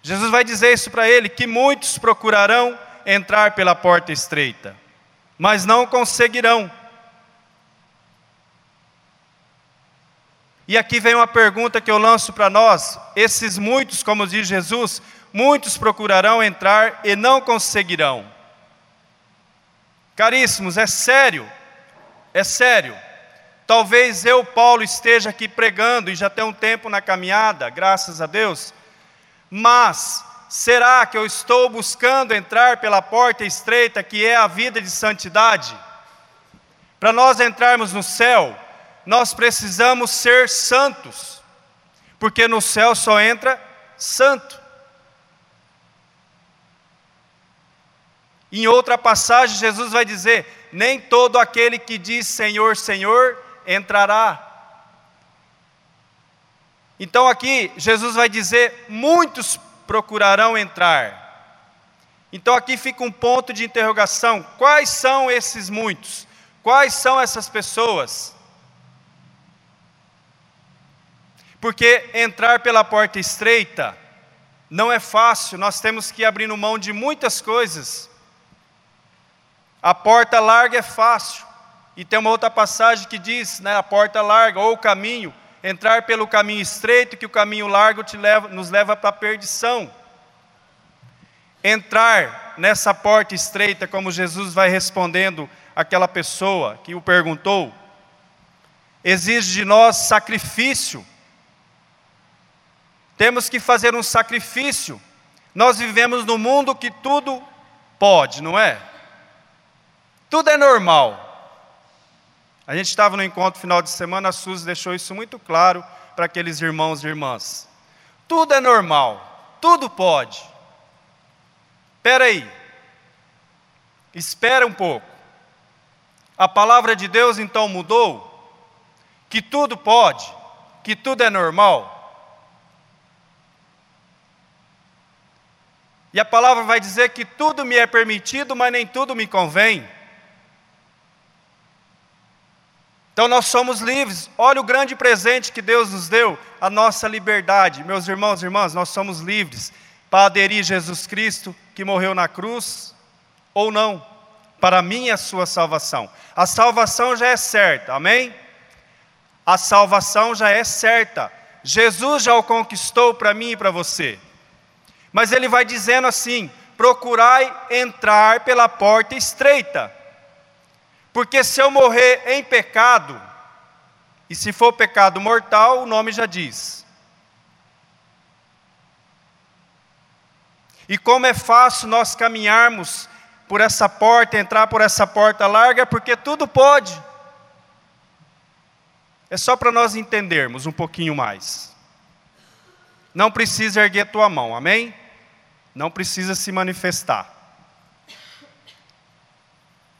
Jesus vai dizer isso para ele: que muitos procurarão entrar pela porta estreita, mas não conseguirão. E aqui vem uma pergunta que eu lanço para nós: esses muitos, como diz Jesus, muitos procurarão entrar e não conseguirão. Caríssimos, é sério, é sério. Talvez eu, Paulo, esteja aqui pregando e já tem um tempo na caminhada, graças a Deus, mas será que eu estou buscando entrar pela porta estreita que é a vida de santidade? Para nós entrarmos no céu, nós precisamos ser santos, porque no céu só entra santo. Em outra passagem, Jesus vai dizer: Nem todo aquele que diz Senhor, Senhor entrará. Então aqui, Jesus vai dizer: Muitos procurarão entrar. Então aqui fica um ponto de interrogação: quais são esses muitos? Quais são essas pessoas? Porque entrar pela porta estreita não é fácil, nós temos que abrir mão de muitas coisas. A porta larga é fácil, e tem uma outra passagem que diz, né, a porta larga ou o caminho, entrar pelo caminho estreito, que o caminho largo leva, nos leva para a perdição. Entrar nessa porta estreita, como Jesus vai respondendo aquela pessoa que o perguntou, exige de nós sacrifício temos que fazer um sacrifício. Nós vivemos num mundo que tudo pode, não é? Tudo é normal. A gente estava no encontro final de semana, a Suzy deixou isso muito claro para aqueles irmãos e irmãs. Tudo é normal, tudo pode. Espera aí, espera um pouco. A palavra de Deus então mudou? Que tudo pode, que tudo é normal? E a palavra vai dizer que tudo me é permitido, mas nem tudo me convém. Então nós somos livres. Olha o grande presente que Deus nos deu, a nossa liberdade. Meus irmãos e irmãs, nós somos livres para aderir Jesus Cristo, que morreu na cruz, ou não, para mim e a sua salvação. A salvação já é certa, amém? A salvação já é certa. Jesus já o conquistou para mim e para você. Mas ele vai dizendo assim: procurai entrar pela porta estreita. Porque se eu morrer em pecado, e se for pecado mortal, o nome já diz. E como é fácil nós caminharmos por essa porta, entrar por essa porta larga, porque tudo pode. É só para nós entendermos um pouquinho mais. Não precisa erguer tua mão, amém? Não precisa se manifestar.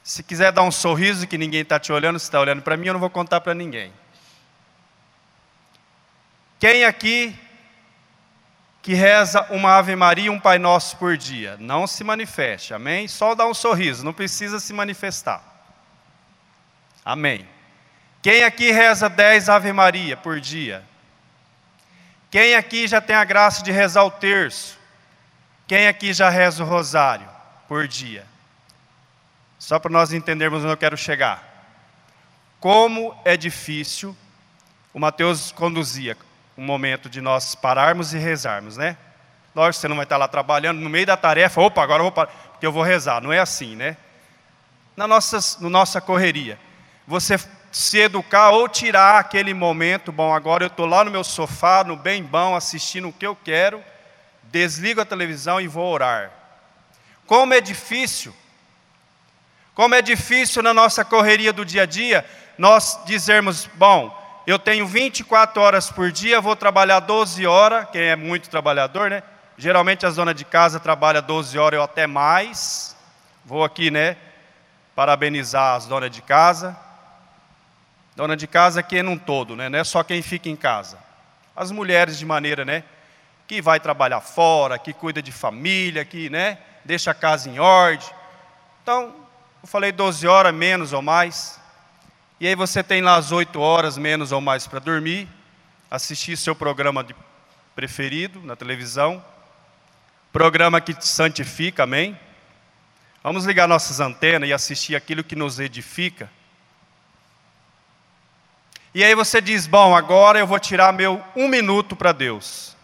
Se quiser dar um sorriso que ninguém está te olhando, se está olhando para mim, eu não vou contar para ninguém. Quem aqui que reza uma Ave Maria e um Pai Nosso por dia? Não se manifeste, amém? Só dá um sorriso, não precisa se manifestar. Amém. Quem aqui reza dez Ave Maria por dia? Quem aqui já tem a graça de rezar o terço? Quem aqui já reza o rosário por dia? Só para nós entendermos onde eu quero chegar. Como é difícil, o Mateus conduzia um momento de nós pararmos e rezarmos, né? Lógico, você não vai estar lá trabalhando, no meio da tarefa, opa, agora eu vou parar, porque eu vou rezar. Não é assim, né? Na nossa, na nossa correria. Você se educar ou tirar aquele momento, bom, agora eu estou lá no meu sofá, no bem bom, assistindo o que eu quero, desligo a televisão e vou orar. Como é difícil, como é difícil na nossa correria do dia a dia, nós dizermos, bom, eu tenho 24 horas por dia, vou trabalhar 12 horas, quem é muito trabalhador, né? Geralmente a dona de casa trabalha 12 horas ou até mais. Vou aqui, né, parabenizar as donas de casa. Dona de casa que é num todo, né? Não é só quem fica em casa. As mulheres de maneira, né, que vai trabalhar fora, que cuida de família, que, né, deixa a casa em ordem. Então, eu falei 12 horas menos ou mais. E aí você tem lá as 8 horas menos ou mais para dormir, assistir seu programa preferido na televisão, programa que te santifica, amém? Vamos ligar nossas antenas e assistir aquilo que nos edifica. E aí você diz: Bom, agora eu vou tirar meu um minuto para Deus.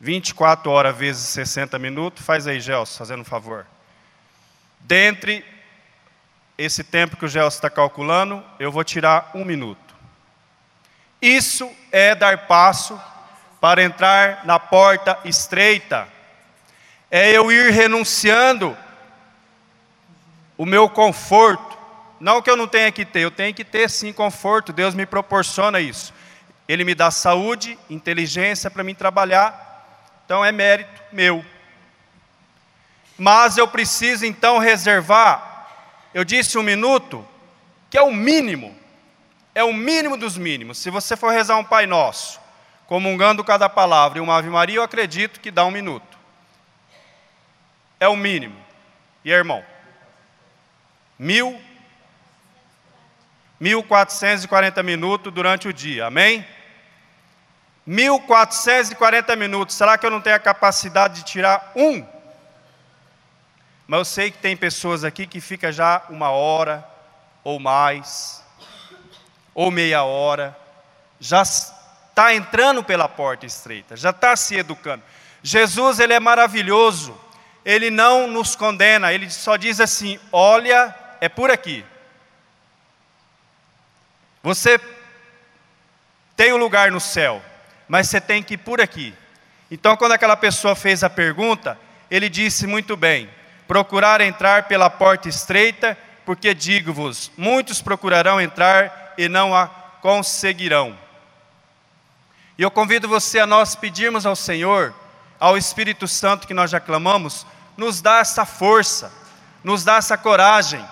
24 horas vezes 60 minutos, faz aí, Gelson, fazendo um favor. Dentre esse tempo que o Gelson está calculando, eu vou tirar um minuto. Isso é dar passo para entrar na porta estreita. É eu ir renunciando o meu conforto. Não que eu não tenha que ter, eu tenho que ter sim conforto, Deus me proporciona isso. Ele me dá saúde, inteligência para mim trabalhar, então é mérito meu. Mas eu preciso então reservar eu disse um minuto, que é o mínimo, é o mínimo dos mínimos. Se você for rezar um Pai Nosso, comungando cada palavra e uma Ave Maria, eu acredito que dá um minuto. É o mínimo. E irmão? Mil, mil quatrocentos e quarenta minutos durante o dia, amém? 1440 minutos, será que eu não tenho a capacidade de tirar um mas eu sei que tem pessoas aqui que fica já uma hora ou mais, ou meia hora, já está entrando pela porta estreita, já está se educando. Jesus, ele é maravilhoso, ele não nos condena, ele só diz assim: olha, é por aqui. Você tem um lugar no céu, mas você tem que ir por aqui. Então, quando aquela pessoa fez a pergunta, ele disse muito bem: procurar entrar pela porta estreita, porque digo-vos: muitos procurarão entrar e não a conseguirão. E eu convido você a nós pedirmos ao Senhor, ao Espírito Santo que nós já clamamos, nos dá essa força, nos dá essa coragem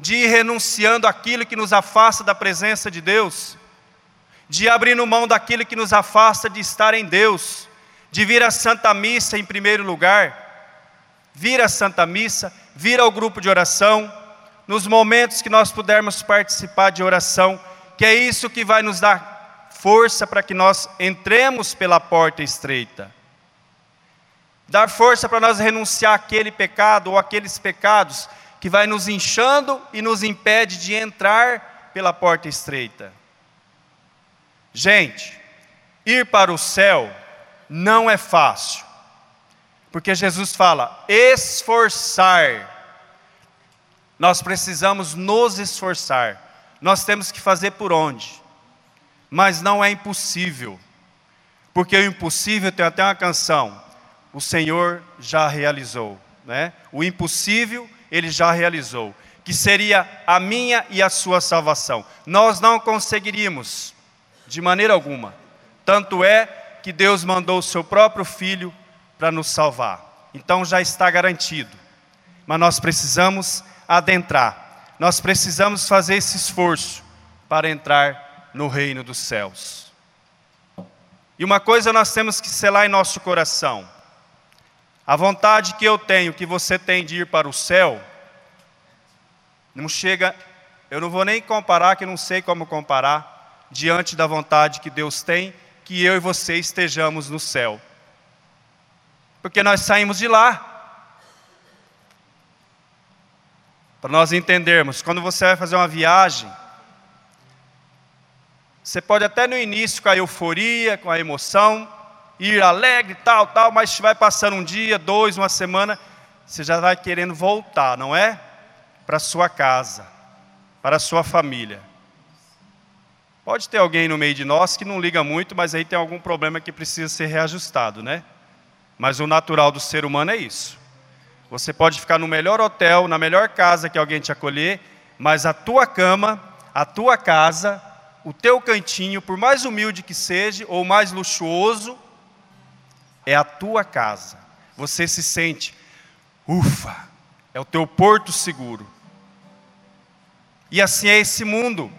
de ir renunciando aquilo que nos afasta da presença de Deus, de abrir mão daquilo que nos afasta de estar em Deus, de vir à Santa Missa em primeiro lugar vir à Santa Missa, vir ao grupo de oração, nos momentos que nós pudermos participar de oração, que é isso que vai nos dar força para que nós entremos pela porta estreita. Dar força para nós renunciar àquele pecado ou aqueles pecados que vai nos inchando e nos impede de entrar pela porta estreita. Gente, ir para o céu não é fácil. Porque Jesus fala: esforçar. Nós precisamos nos esforçar. Nós temos que fazer por onde? Mas não é impossível. Porque o impossível tem até uma canção. O Senhor já realizou, né? O impossível ele já realizou, que seria a minha e a sua salvação. Nós não conseguiríamos de maneira alguma. Tanto é que Deus mandou o seu próprio filho para nos salvar. Então já está garantido. Mas nós precisamos adentrar. Nós precisamos fazer esse esforço para entrar no reino dos céus. E uma coisa nós temos que selar em nosso coração: a vontade que eu tenho, que você tem de ir para o céu, não chega, eu não vou nem comparar, que não sei como comparar, diante da vontade que Deus tem, que eu e você estejamos no céu porque nós saímos de lá. Para nós entendermos, quando você vai fazer uma viagem, você pode até no início com a euforia, com a emoção, ir alegre, tal, tal, mas vai passando um dia, dois, uma semana, você já vai querendo voltar, não é? Para sua casa, para sua família. Pode ter alguém no meio de nós que não liga muito, mas aí tem algum problema que precisa ser reajustado, né? Mas o natural do ser humano é isso. Você pode ficar no melhor hotel, na melhor casa que alguém te acolher, mas a tua cama, a tua casa, o teu cantinho, por mais humilde que seja ou mais luxuoso, é a tua casa. Você se sente, ufa, é o teu porto seguro. E assim é esse mundo.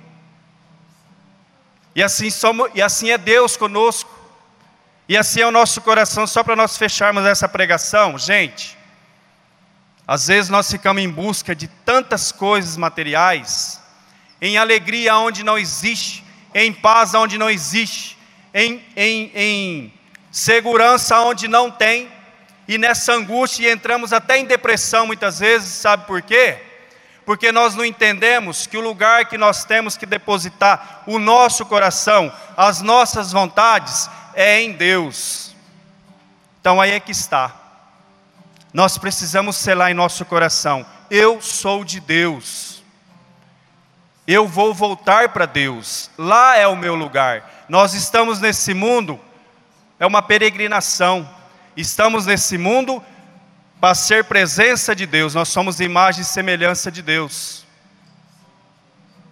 E assim somos, e assim é Deus conosco. E assim é o nosso coração, só para nós fecharmos essa pregação, gente. Às vezes nós ficamos em busca de tantas coisas materiais, em alegria onde não existe, em paz onde não existe, em, em, em segurança onde não tem, e nessa angústia entramos até em depressão muitas vezes, sabe por quê? Porque nós não entendemos que o lugar que nós temos que depositar o nosso coração, as nossas vontades, é em Deus. Então aí é que está. Nós precisamos selar em nosso coração: eu sou de Deus. Eu vou voltar para Deus. Lá é o meu lugar. Nós estamos nesse mundo é uma peregrinação. Estamos nesse mundo para ser presença de Deus. Nós somos imagem e semelhança de Deus.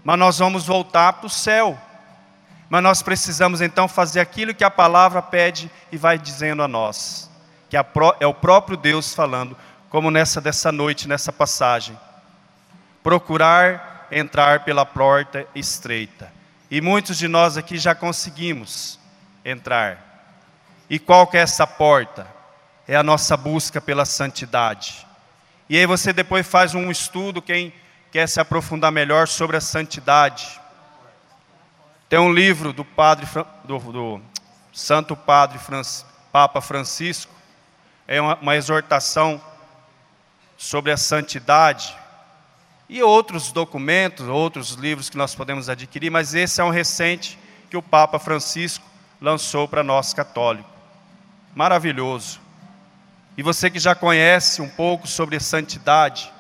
Mas nós vamos voltar para o céu. Mas nós precisamos então fazer aquilo que a palavra pede e vai dizendo a nós, que é o próprio Deus falando, como nessa dessa noite, nessa passagem. Procurar entrar pela porta estreita. E muitos de nós aqui já conseguimos entrar. E qual que é essa porta? É a nossa busca pela santidade. E aí você depois faz um estudo, quem quer se aprofundar melhor sobre a santidade. Tem um livro do padre do, do Santo Padre Papa Francisco, é uma, uma exortação sobre a santidade e outros documentos, outros livros que nós podemos adquirir, mas esse é um recente que o Papa Francisco lançou para nós católicos. Maravilhoso. E você que já conhece um pouco sobre santidade,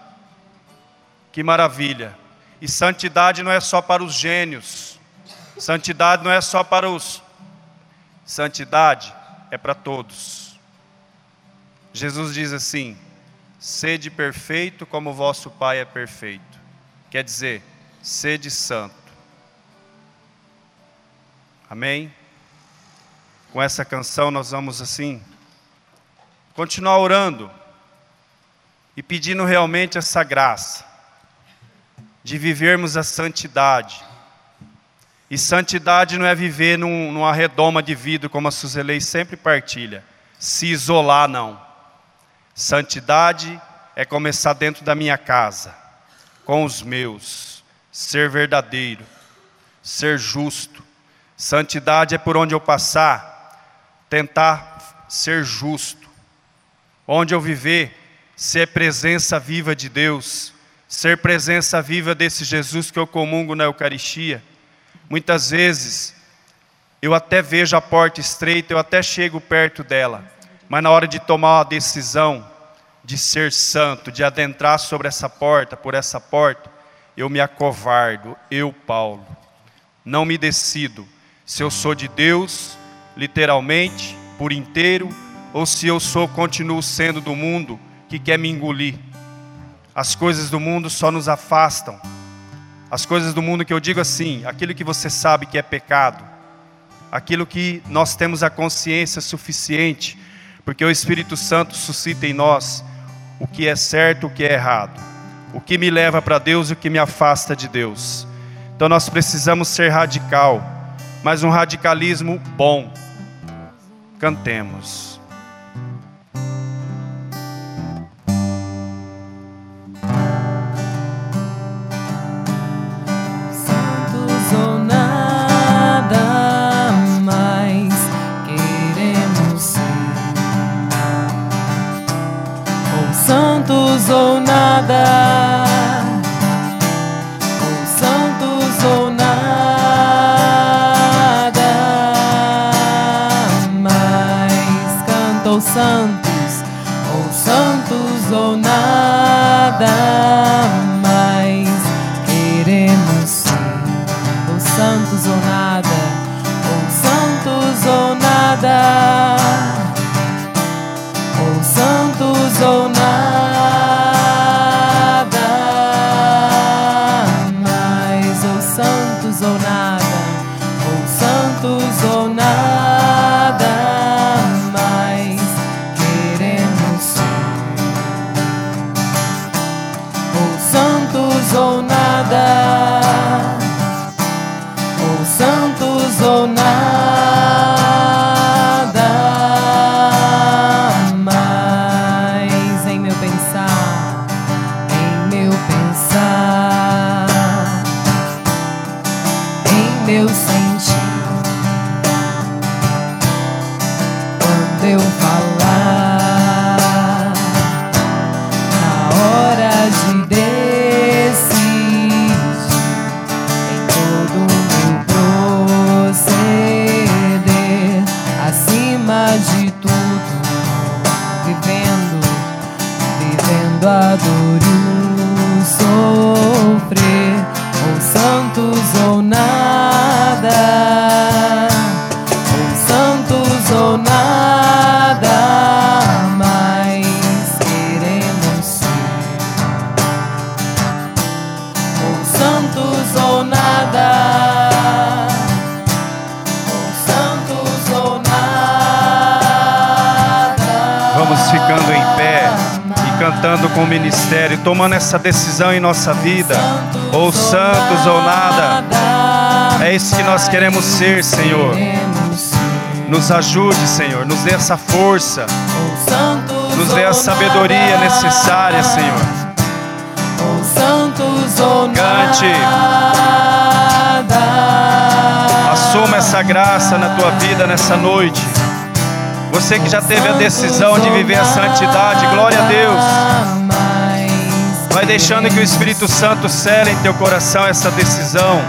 que maravilha. E santidade não é só para os gênios, Santidade não é só para os. Santidade é para todos. Jesus diz assim: sede perfeito como vosso Pai é perfeito. Quer dizer, sede santo. Amém? Com essa canção nós vamos assim continuar orando e pedindo realmente essa graça de vivermos a santidade e santidade não é viver num, numa redoma de vidro, como a Suzelei sempre partilha. Se isolar, não. Santidade é começar dentro da minha casa, com os meus, ser verdadeiro, ser justo. Santidade é por onde eu passar, tentar ser justo. Onde eu viver, ser presença viva de Deus, ser presença viva desse Jesus que eu comungo na Eucaristia Muitas vezes eu até vejo a porta estreita, eu até chego perto dela, mas na hora de tomar uma decisão de ser santo, de adentrar sobre essa porta, por essa porta, eu me acovardo, eu, Paulo, não me decido se eu sou de Deus, literalmente, por inteiro, ou se eu sou, continuo sendo do mundo que quer me engolir. As coisas do mundo só nos afastam as coisas do mundo que eu digo assim, aquilo que você sabe que é pecado, aquilo que nós temos a consciência suficiente, porque o Espírito Santo suscita em nós o que é certo, o que é errado, o que me leva para Deus e o que me afasta de Deus. Então nós precisamos ser radical, mas um radicalismo bom. Cantemos. Mais tomando essa decisão em nossa vida. Ou santos ou nada. É isso que nós queremos ser, Senhor. Nos ajude, Senhor. Nos dê essa força. Nos dê a sabedoria necessária, Senhor. Cante. Assuma essa graça na tua vida nessa noite. Você que já teve a decisão de viver a santidade, glória a Deus. Vai deixando que o Espírito Santo cele em teu coração essa decisão.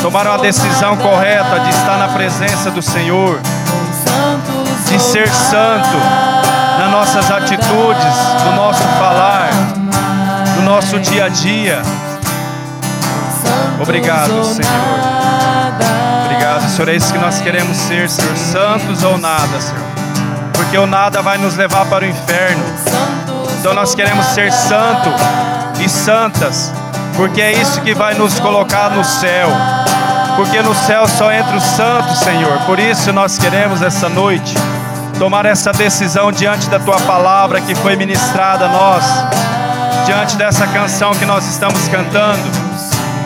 Tomar uma decisão correta de estar na presença do Senhor, de ser santo nas nossas atitudes, no nosso falar, no nosso dia a dia. Obrigado, Senhor. Obrigado, Senhor. É isso que nós queremos ser, Senhor. Santos ou nada, Senhor. Porque o nada vai nos levar para o inferno. Então nós queremos ser santo e santas, porque é isso que vai nos colocar no céu. Porque no céu só entra o santo, Senhor. Por isso nós queremos essa noite tomar essa decisão diante da tua palavra que foi ministrada a nós, diante dessa canção que nós estamos cantando.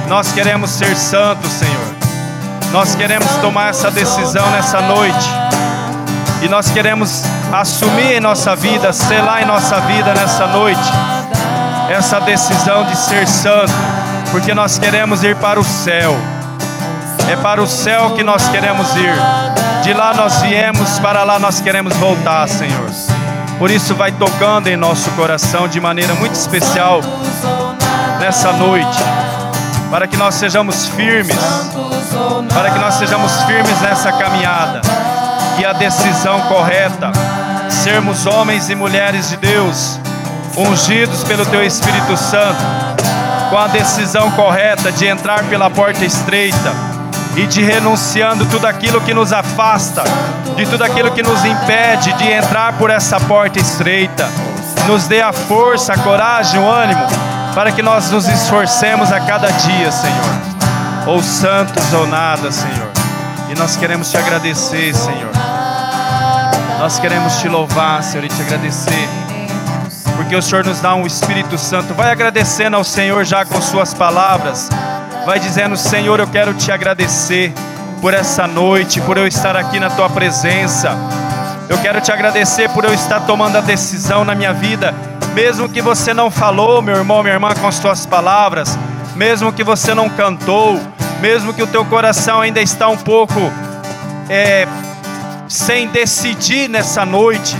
Nós queremos ser santos, Senhor. Nós queremos tomar essa decisão nessa noite. E nós queremos assumir em nossa vida, selar em nossa vida nessa noite, essa decisão de ser santo, porque nós queremos ir para o céu. É para o céu que nós queremos ir. De lá nós viemos, para lá nós queremos voltar, Senhor. Por isso, vai tocando em nosso coração de maneira muito especial nessa noite, para que nós sejamos firmes, para que nós sejamos firmes nessa caminhada e a decisão correta, sermos homens e mulheres de Deus, ungidos pelo Teu Espírito Santo, com a decisão correta de entrar pela porta estreita e de renunciando tudo aquilo que nos afasta, de tudo aquilo que nos impede de entrar por essa porta estreita. Nos dê a força, a coragem, o ânimo, para que nós nos esforcemos a cada dia, Senhor. Ou santos ou nada, Senhor. E nós queremos te agradecer, Senhor. Nós queremos te louvar, Senhor, e te agradecer. Porque o Senhor nos dá um Espírito Santo. Vai agradecendo ao Senhor já com suas palavras. Vai dizendo: Senhor, eu quero te agradecer por essa noite, por eu estar aqui na tua presença. Eu quero te agradecer por eu estar tomando a decisão na minha vida, mesmo que você não falou, meu irmão, minha irmã, com as palavras, mesmo que você não cantou, mesmo que o teu coração ainda está um pouco é, sem decidir nessa noite.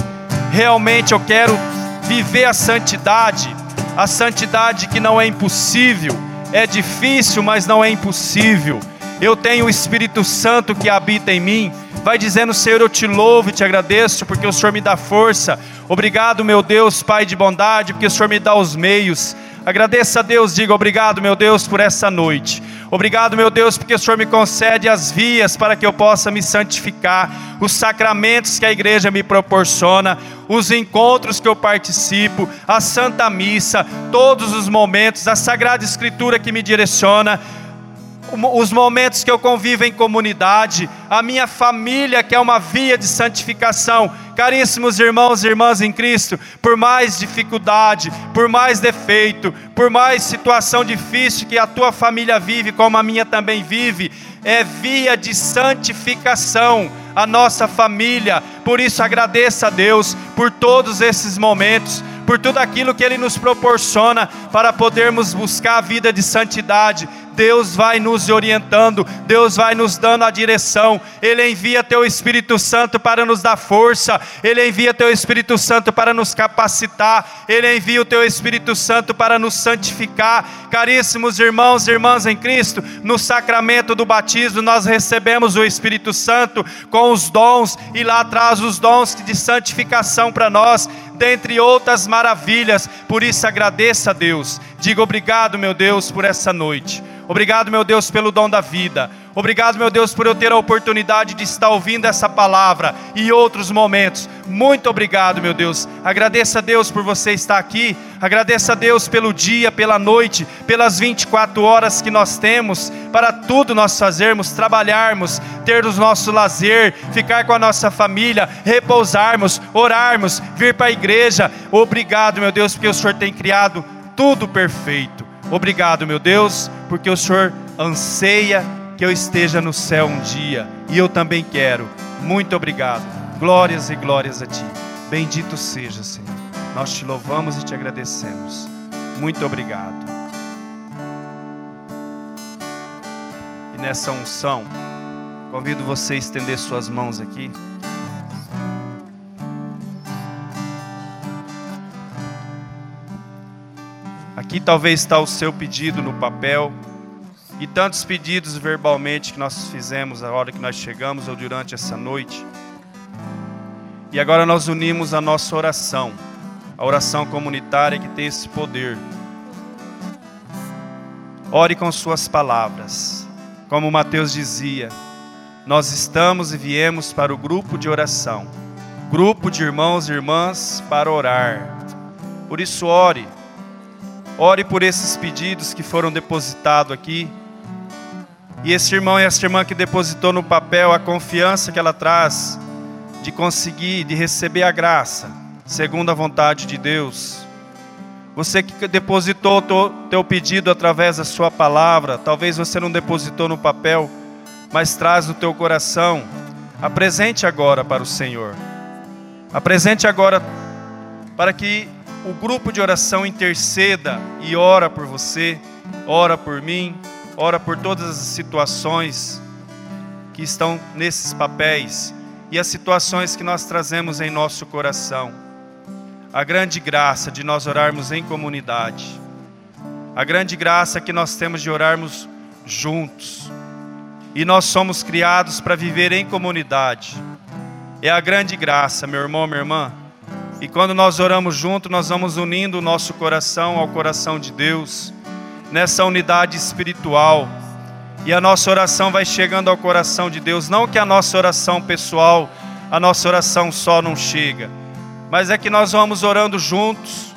Realmente eu quero viver a santidade, a santidade que não é impossível, é difícil, mas não é impossível. Eu tenho o Espírito Santo que habita em mim. Vai dizendo, Senhor, eu te louvo e te agradeço, porque o Senhor me dá força. Obrigado, meu Deus, Pai de bondade, porque o Senhor me dá os meios. Agradeça a Deus, diga obrigado, meu Deus, por essa noite. Obrigado, meu Deus, porque o Senhor me concede as vias para que eu possa me santificar, os sacramentos que a igreja me proporciona, os encontros que eu participo, a Santa Missa, todos os momentos, a Sagrada Escritura que me direciona, os momentos que eu convivo em comunidade, a minha família, que é uma via de santificação. Caríssimos irmãos e irmãs em Cristo, por mais dificuldade, por mais defeito, por mais situação difícil que a tua família vive, como a minha também vive, é via de santificação a nossa família. Por isso agradeça a Deus por todos esses momentos, por tudo aquilo que Ele nos proporciona para podermos buscar a vida de santidade. Deus vai nos orientando, Deus vai nos dando a direção. Ele envia teu Espírito Santo para nos dar força, ele envia teu Espírito Santo para nos capacitar, ele envia o teu Espírito Santo para nos santificar. Caríssimos irmãos e irmãs em Cristo, no sacramento do batismo nós recebemos o Espírito Santo com os dons e lá atrás os dons de santificação para nós, dentre outras maravilhas. Por isso agradeça a Deus. Diga obrigado, meu Deus, por essa noite. Obrigado, meu Deus, pelo dom da vida. Obrigado, meu Deus, por eu ter a oportunidade de estar ouvindo essa palavra e outros momentos. Muito obrigado, meu Deus. Agradeça a Deus por você estar aqui. Agradeça a Deus pelo dia, pela noite, pelas 24 horas que nós temos para tudo nós fazermos, trabalharmos, ter o nosso lazer, ficar com a nossa família, repousarmos, orarmos, vir para a igreja. Obrigado, meu Deus, porque o Senhor tem criado tudo perfeito. Obrigado, meu Deus, porque o Senhor anseia que eu esteja no céu um dia, e eu também quero. Muito obrigado. Glórias e glórias a Ti. Bendito seja, Senhor. Nós te louvamos e te agradecemos. Muito obrigado. E nessa unção, convido você a estender suas mãos aqui. Aqui talvez está o seu pedido no papel e tantos pedidos verbalmente que nós fizemos a hora que nós chegamos ou durante essa noite. E agora nós unimos a nossa oração, a oração comunitária que tem esse poder. Ore com suas palavras. Como Mateus dizia, nós estamos e viemos para o grupo de oração, grupo de irmãos e irmãs para orar. Por isso, ore Ore por esses pedidos que foram depositados aqui. E esse irmão e essa irmã que depositou no papel a confiança que ela traz de conseguir, de receber a graça, segundo a vontade de Deus. Você que depositou o teu pedido através da sua palavra, talvez você não depositou no papel, mas traz no teu coração. Apresente agora para o Senhor. Apresente agora para que o grupo de oração interceda e ora por você, ora por mim, ora por todas as situações que estão nesses papéis e as situações que nós trazemos em nosso coração. A grande graça de nós orarmos em comunidade. A grande graça que nós temos de orarmos juntos. E nós somos criados para viver em comunidade. É a grande graça, meu irmão, minha irmã e quando nós oramos junto, nós vamos unindo o nosso coração ao coração de Deus, nessa unidade espiritual. E a nossa oração vai chegando ao coração de Deus. Não que a nossa oração pessoal, a nossa oração só não chega, mas é que nós vamos orando juntos,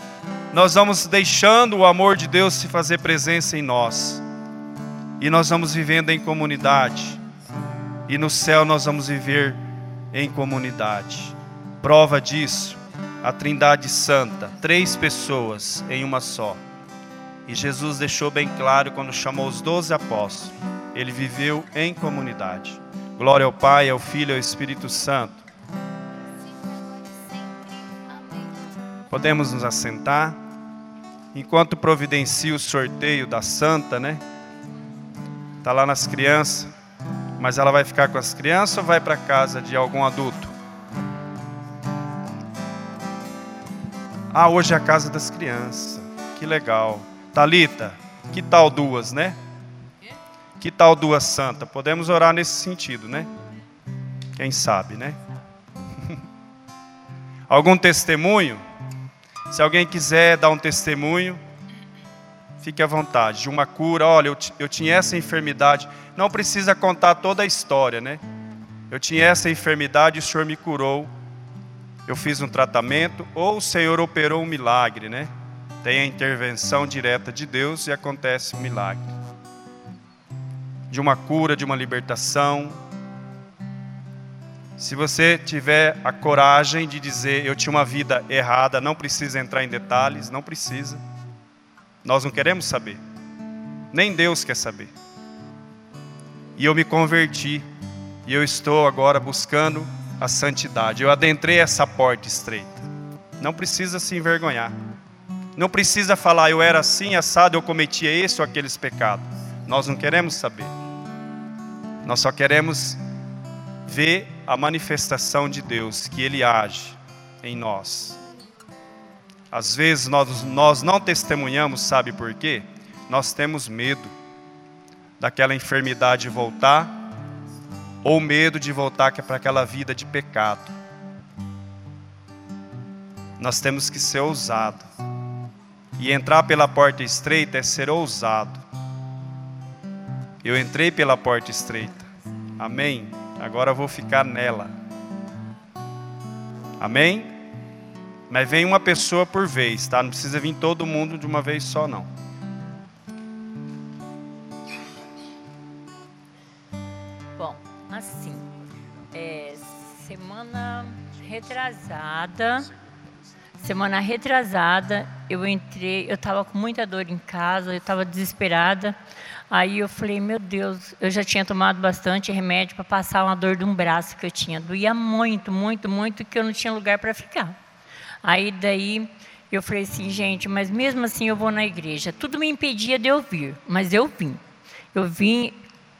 nós vamos deixando o amor de Deus se fazer presença em nós. E nós vamos vivendo em comunidade. E no céu nós vamos viver em comunidade. Prova disso a Trindade Santa, três pessoas em uma só. E Jesus deixou bem claro quando chamou os doze apóstolos: ele viveu em comunidade. Glória ao Pai, ao Filho e ao Espírito Santo. Podemos nos assentar. Enquanto providencia o sorteio da Santa, né? Está lá nas crianças. Mas ela vai ficar com as crianças ou vai para casa de algum adulto? Ah, hoje é a casa das crianças. Que legal. Talita, que tal duas, né? Que tal duas santa? Podemos orar nesse sentido, né? Quem sabe, né? Algum testemunho? Se alguém quiser dar um testemunho, fique à vontade. De uma cura, olha, eu, eu tinha essa enfermidade. Não precisa contar toda a história, né? Eu tinha essa enfermidade o Senhor me curou eu fiz um tratamento, ou o Senhor operou um milagre, né? Tem a intervenção direta de Deus e acontece um milagre. De uma cura, de uma libertação. Se você tiver a coragem de dizer, eu tinha uma vida errada, não precisa entrar em detalhes, não precisa. Nós não queremos saber. Nem Deus quer saber. E eu me converti. E eu estou agora buscando a santidade. Eu adentrei essa porta estreita. Não precisa se envergonhar. Não precisa falar, eu era assim, assado, eu cometia esse ou aqueles pecados. Nós não queremos saber. Nós só queremos ver a manifestação de Deus, que Ele age em nós. Às vezes nós, nós não testemunhamos, sabe por quê? Nós temos medo daquela enfermidade voltar, ou medo de voltar para aquela vida de pecado. Nós temos que ser ousado. E entrar pela porta estreita é ser ousado. Eu entrei pela porta estreita. Amém? Agora vou ficar nela. Amém? Mas vem uma pessoa por vez, tá? Não precisa vir todo mundo de uma vez só, não. Bom, assim, é, semana retrasada, semana retrasada, eu entrei, eu estava com muita dor em casa, eu estava desesperada. Aí eu falei, meu Deus, eu já tinha tomado bastante remédio para passar uma dor de um braço que eu tinha. Doía muito, muito, muito, que eu não tinha lugar para ficar. Aí daí eu falei assim, gente, mas mesmo assim eu vou na igreja. Tudo me impedia de eu vir, mas eu vim. Eu vim,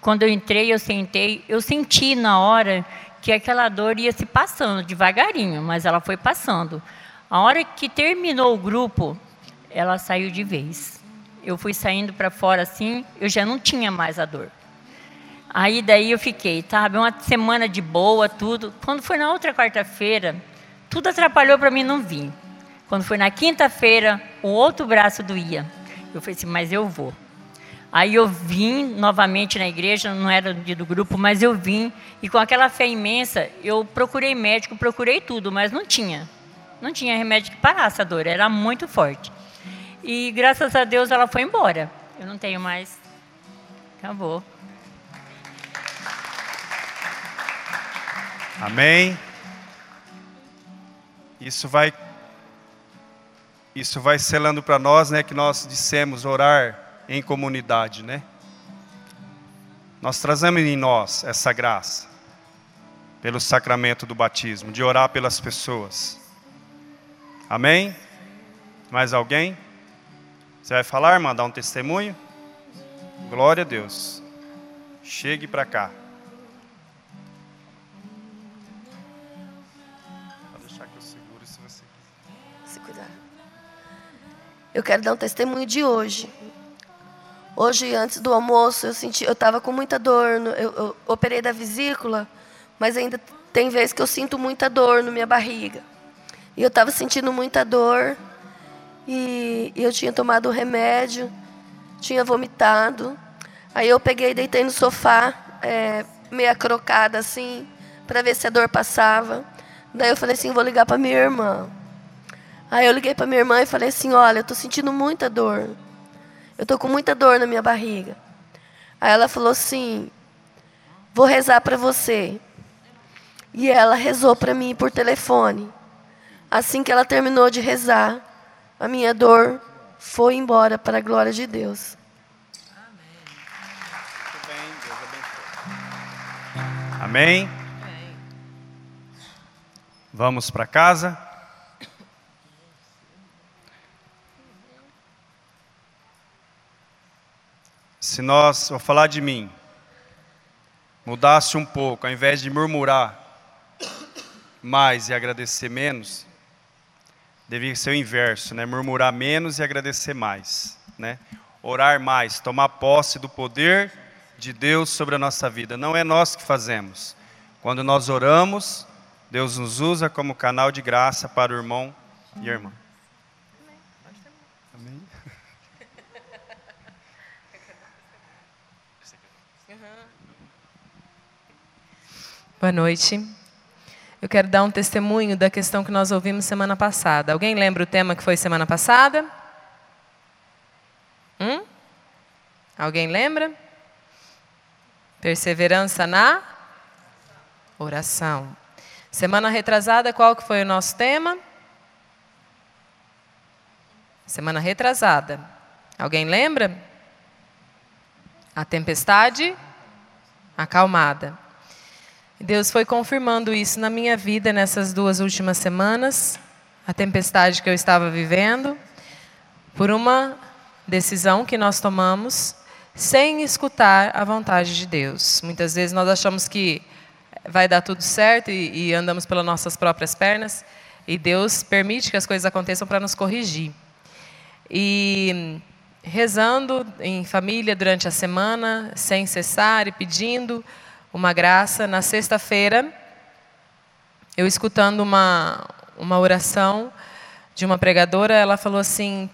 quando eu entrei, eu sentei, eu senti na hora que aquela dor ia se passando devagarinho, mas ela foi passando. A hora que terminou o grupo, ela saiu de vez eu fui saindo para fora assim, eu já não tinha mais a dor. Aí daí eu fiquei, sabe, uma semana de boa, tudo. Quando foi na outra quarta-feira, tudo atrapalhou para mim não vir. Quando foi na quinta-feira, o outro braço doía. Eu falei assim, mas eu vou. Aí eu vim novamente na igreja, não era do grupo, mas eu vim e com aquela fé imensa, eu procurei médico, procurei tudo, mas não tinha. Não tinha remédio que parasse a dor, era muito forte. E graças a Deus ela foi embora. Eu não tenho mais. Acabou. Amém. Isso vai isso vai selando para nós, né, que nós dissemos orar em comunidade, né? Nós trazemos em nós essa graça pelo sacramento do batismo, de orar pelas pessoas. Amém? Mais alguém? Você vai falar, irmã, dar um testemunho? Glória a Deus. Chegue para cá. Eu quero dar um testemunho de hoje. Hoje, antes do almoço, eu senti, eu estava com muita dor. Eu, eu operei da vesícula, mas ainda tem vezes que eu sinto muita dor na minha barriga. E eu estava sentindo muita dor. E, eu tinha tomado o remédio, tinha vomitado. Aí eu peguei e deitei no sofá, é, meia crocada assim, para ver se a dor passava. Daí eu falei assim, vou ligar para minha irmã. Aí eu liguei para minha irmã e falei assim, olha, eu estou sentindo muita dor. Eu estou com muita dor na minha barriga. Aí ela falou assim, vou rezar para você. E ela rezou para mim por telefone. Assim que ela terminou de rezar, a minha dor foi embora para a glória de Deus. Amém. Vamos para casa. Se nós, vou falar de mim, mudasse um pouco, ao invés de murmurar mais e agradecer menos, Devia ser o inverso, né? Murmurar menos e agradecer mais, né? Orar mais, tomar posse do poder de Deus sobre a nossa vida. Não é nós que fazemos. Quando nós oramos, Deus nos usa como canal de graça para o irmão e a irmã. Amém. Boa noite. Eu quero dar um testemunho da questão que nós ouvimos semana passada. Alguém lembra o tema que foi semana passada? Hum? Alguém lembra? Perseverança na oração. Semana retrasada, qual que foi o nosso tema? Semana retrasada. Alguém lembra? A tempestade acalmada. Deus foi confirmando isso na minha vida nessas duas últimas semanas. a tempestade que eu estava vivendo, por uma decisão que nós tomamos sem escutar a vontade de Deus. Muitas vezes nós achamos que vai dar tudo certo e, e andamos pelas nossas próprias pernas, e Deus permite que as coisas aconteçam para nos corrigir. E rezando em família durante a semana, sem cessar e pedindo uma graça, na sexta-feira, eu escutando uma, uma oração de uma pregadora, ela falou assim: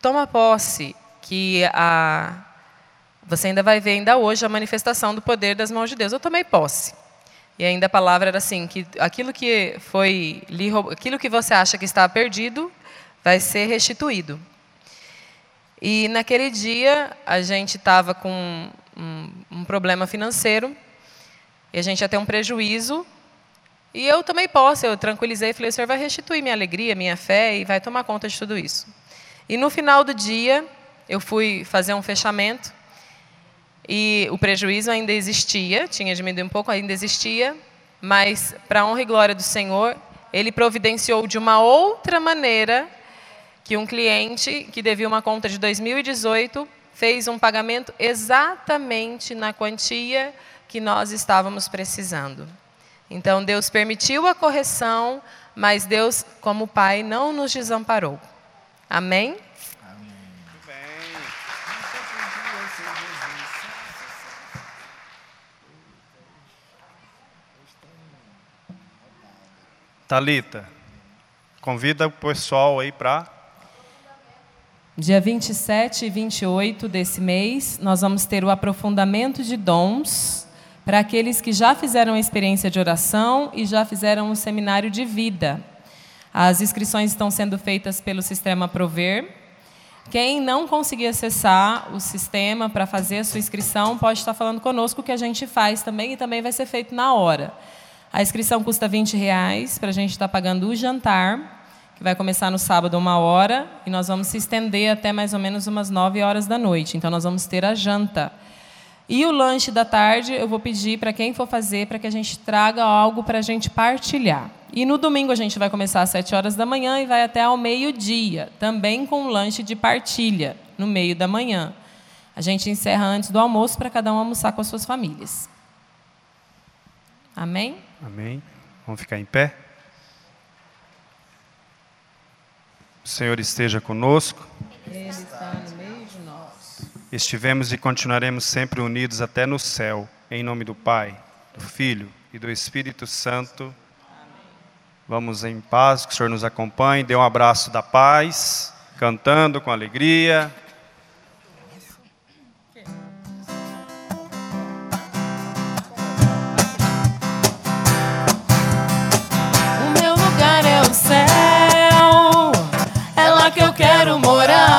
toma posse, que a, você ainda vai ver ainda hoje a manifestação do poder das mãos de Deus. Eu tomei posse. E ainda a palavra era assim, que aquilo que foi aquilo que você acha que está perdido, vai ser restituído. E naquele dia a gente estava com um, um, problema financeiro e a gente ia ter um prejuízo. E eu tomei posse, eu tranquilizei e falei: o senhor vai restituir minha alegria, minha fé e vai tomar conta de tudo isso. E no final do dia, eu fui fazer um fechamento e o prejuízo ainda existia, tinha diminuído um pouco, ainda existia, mas para honra e glória do Senhor, ele providenciou de uma outra maneira que um cliente que devia uma conta de 2018 fez um pagamento exatamente na quantia que nós estávamos precisando. Então Deus permitiu a correção, mas Deus, como Pai, não nos desamparou. Amém? Talita, convida o pessoal aí para Dia 27 e 28 desse mês, nós vamos ter o aprofundamento de dons para aqueles que já fizeram a experiência de oração e já fizeram um seminário de vida. As inscrições estão sendo feitas pelo sistema Prover. Quem não conseguir acessar o sistema para fazer a sua inscrição, pode estar falando conosco que a gente faz também e também vai ser feito na hora. A inscrição custa 20 reais para a gente estar pagando o jantar, que vai começar no sábado uma hora e nós vamos se estender até mais ou menos umas 9 horas da noite. Então nós vamos ter a janta. E o lanche da tarde eu vou pedir para quem for fazer para que a gente traga algo para a gente partilhar. E no domingo a gente vai começar às 7 horas da manhã e vai até ao meio-dia, também com um lanche de partilha no meio da manhã. A gente encerra antes do almoço para cada um almoçar com as suas famílias. Amém? Amém. Vamos ficar em pé. O Senhor esteja conosco. Ele está no meio de nós. Estivemos e continuaremos sempre unidos até no céu, em nome do Pai, do Filho e do Espírito Santo. Vamos em paz, que o Senhor nos acompanhe. Dê um abraço da paz, cantando com alegria. céu. É lá que eu quero morar.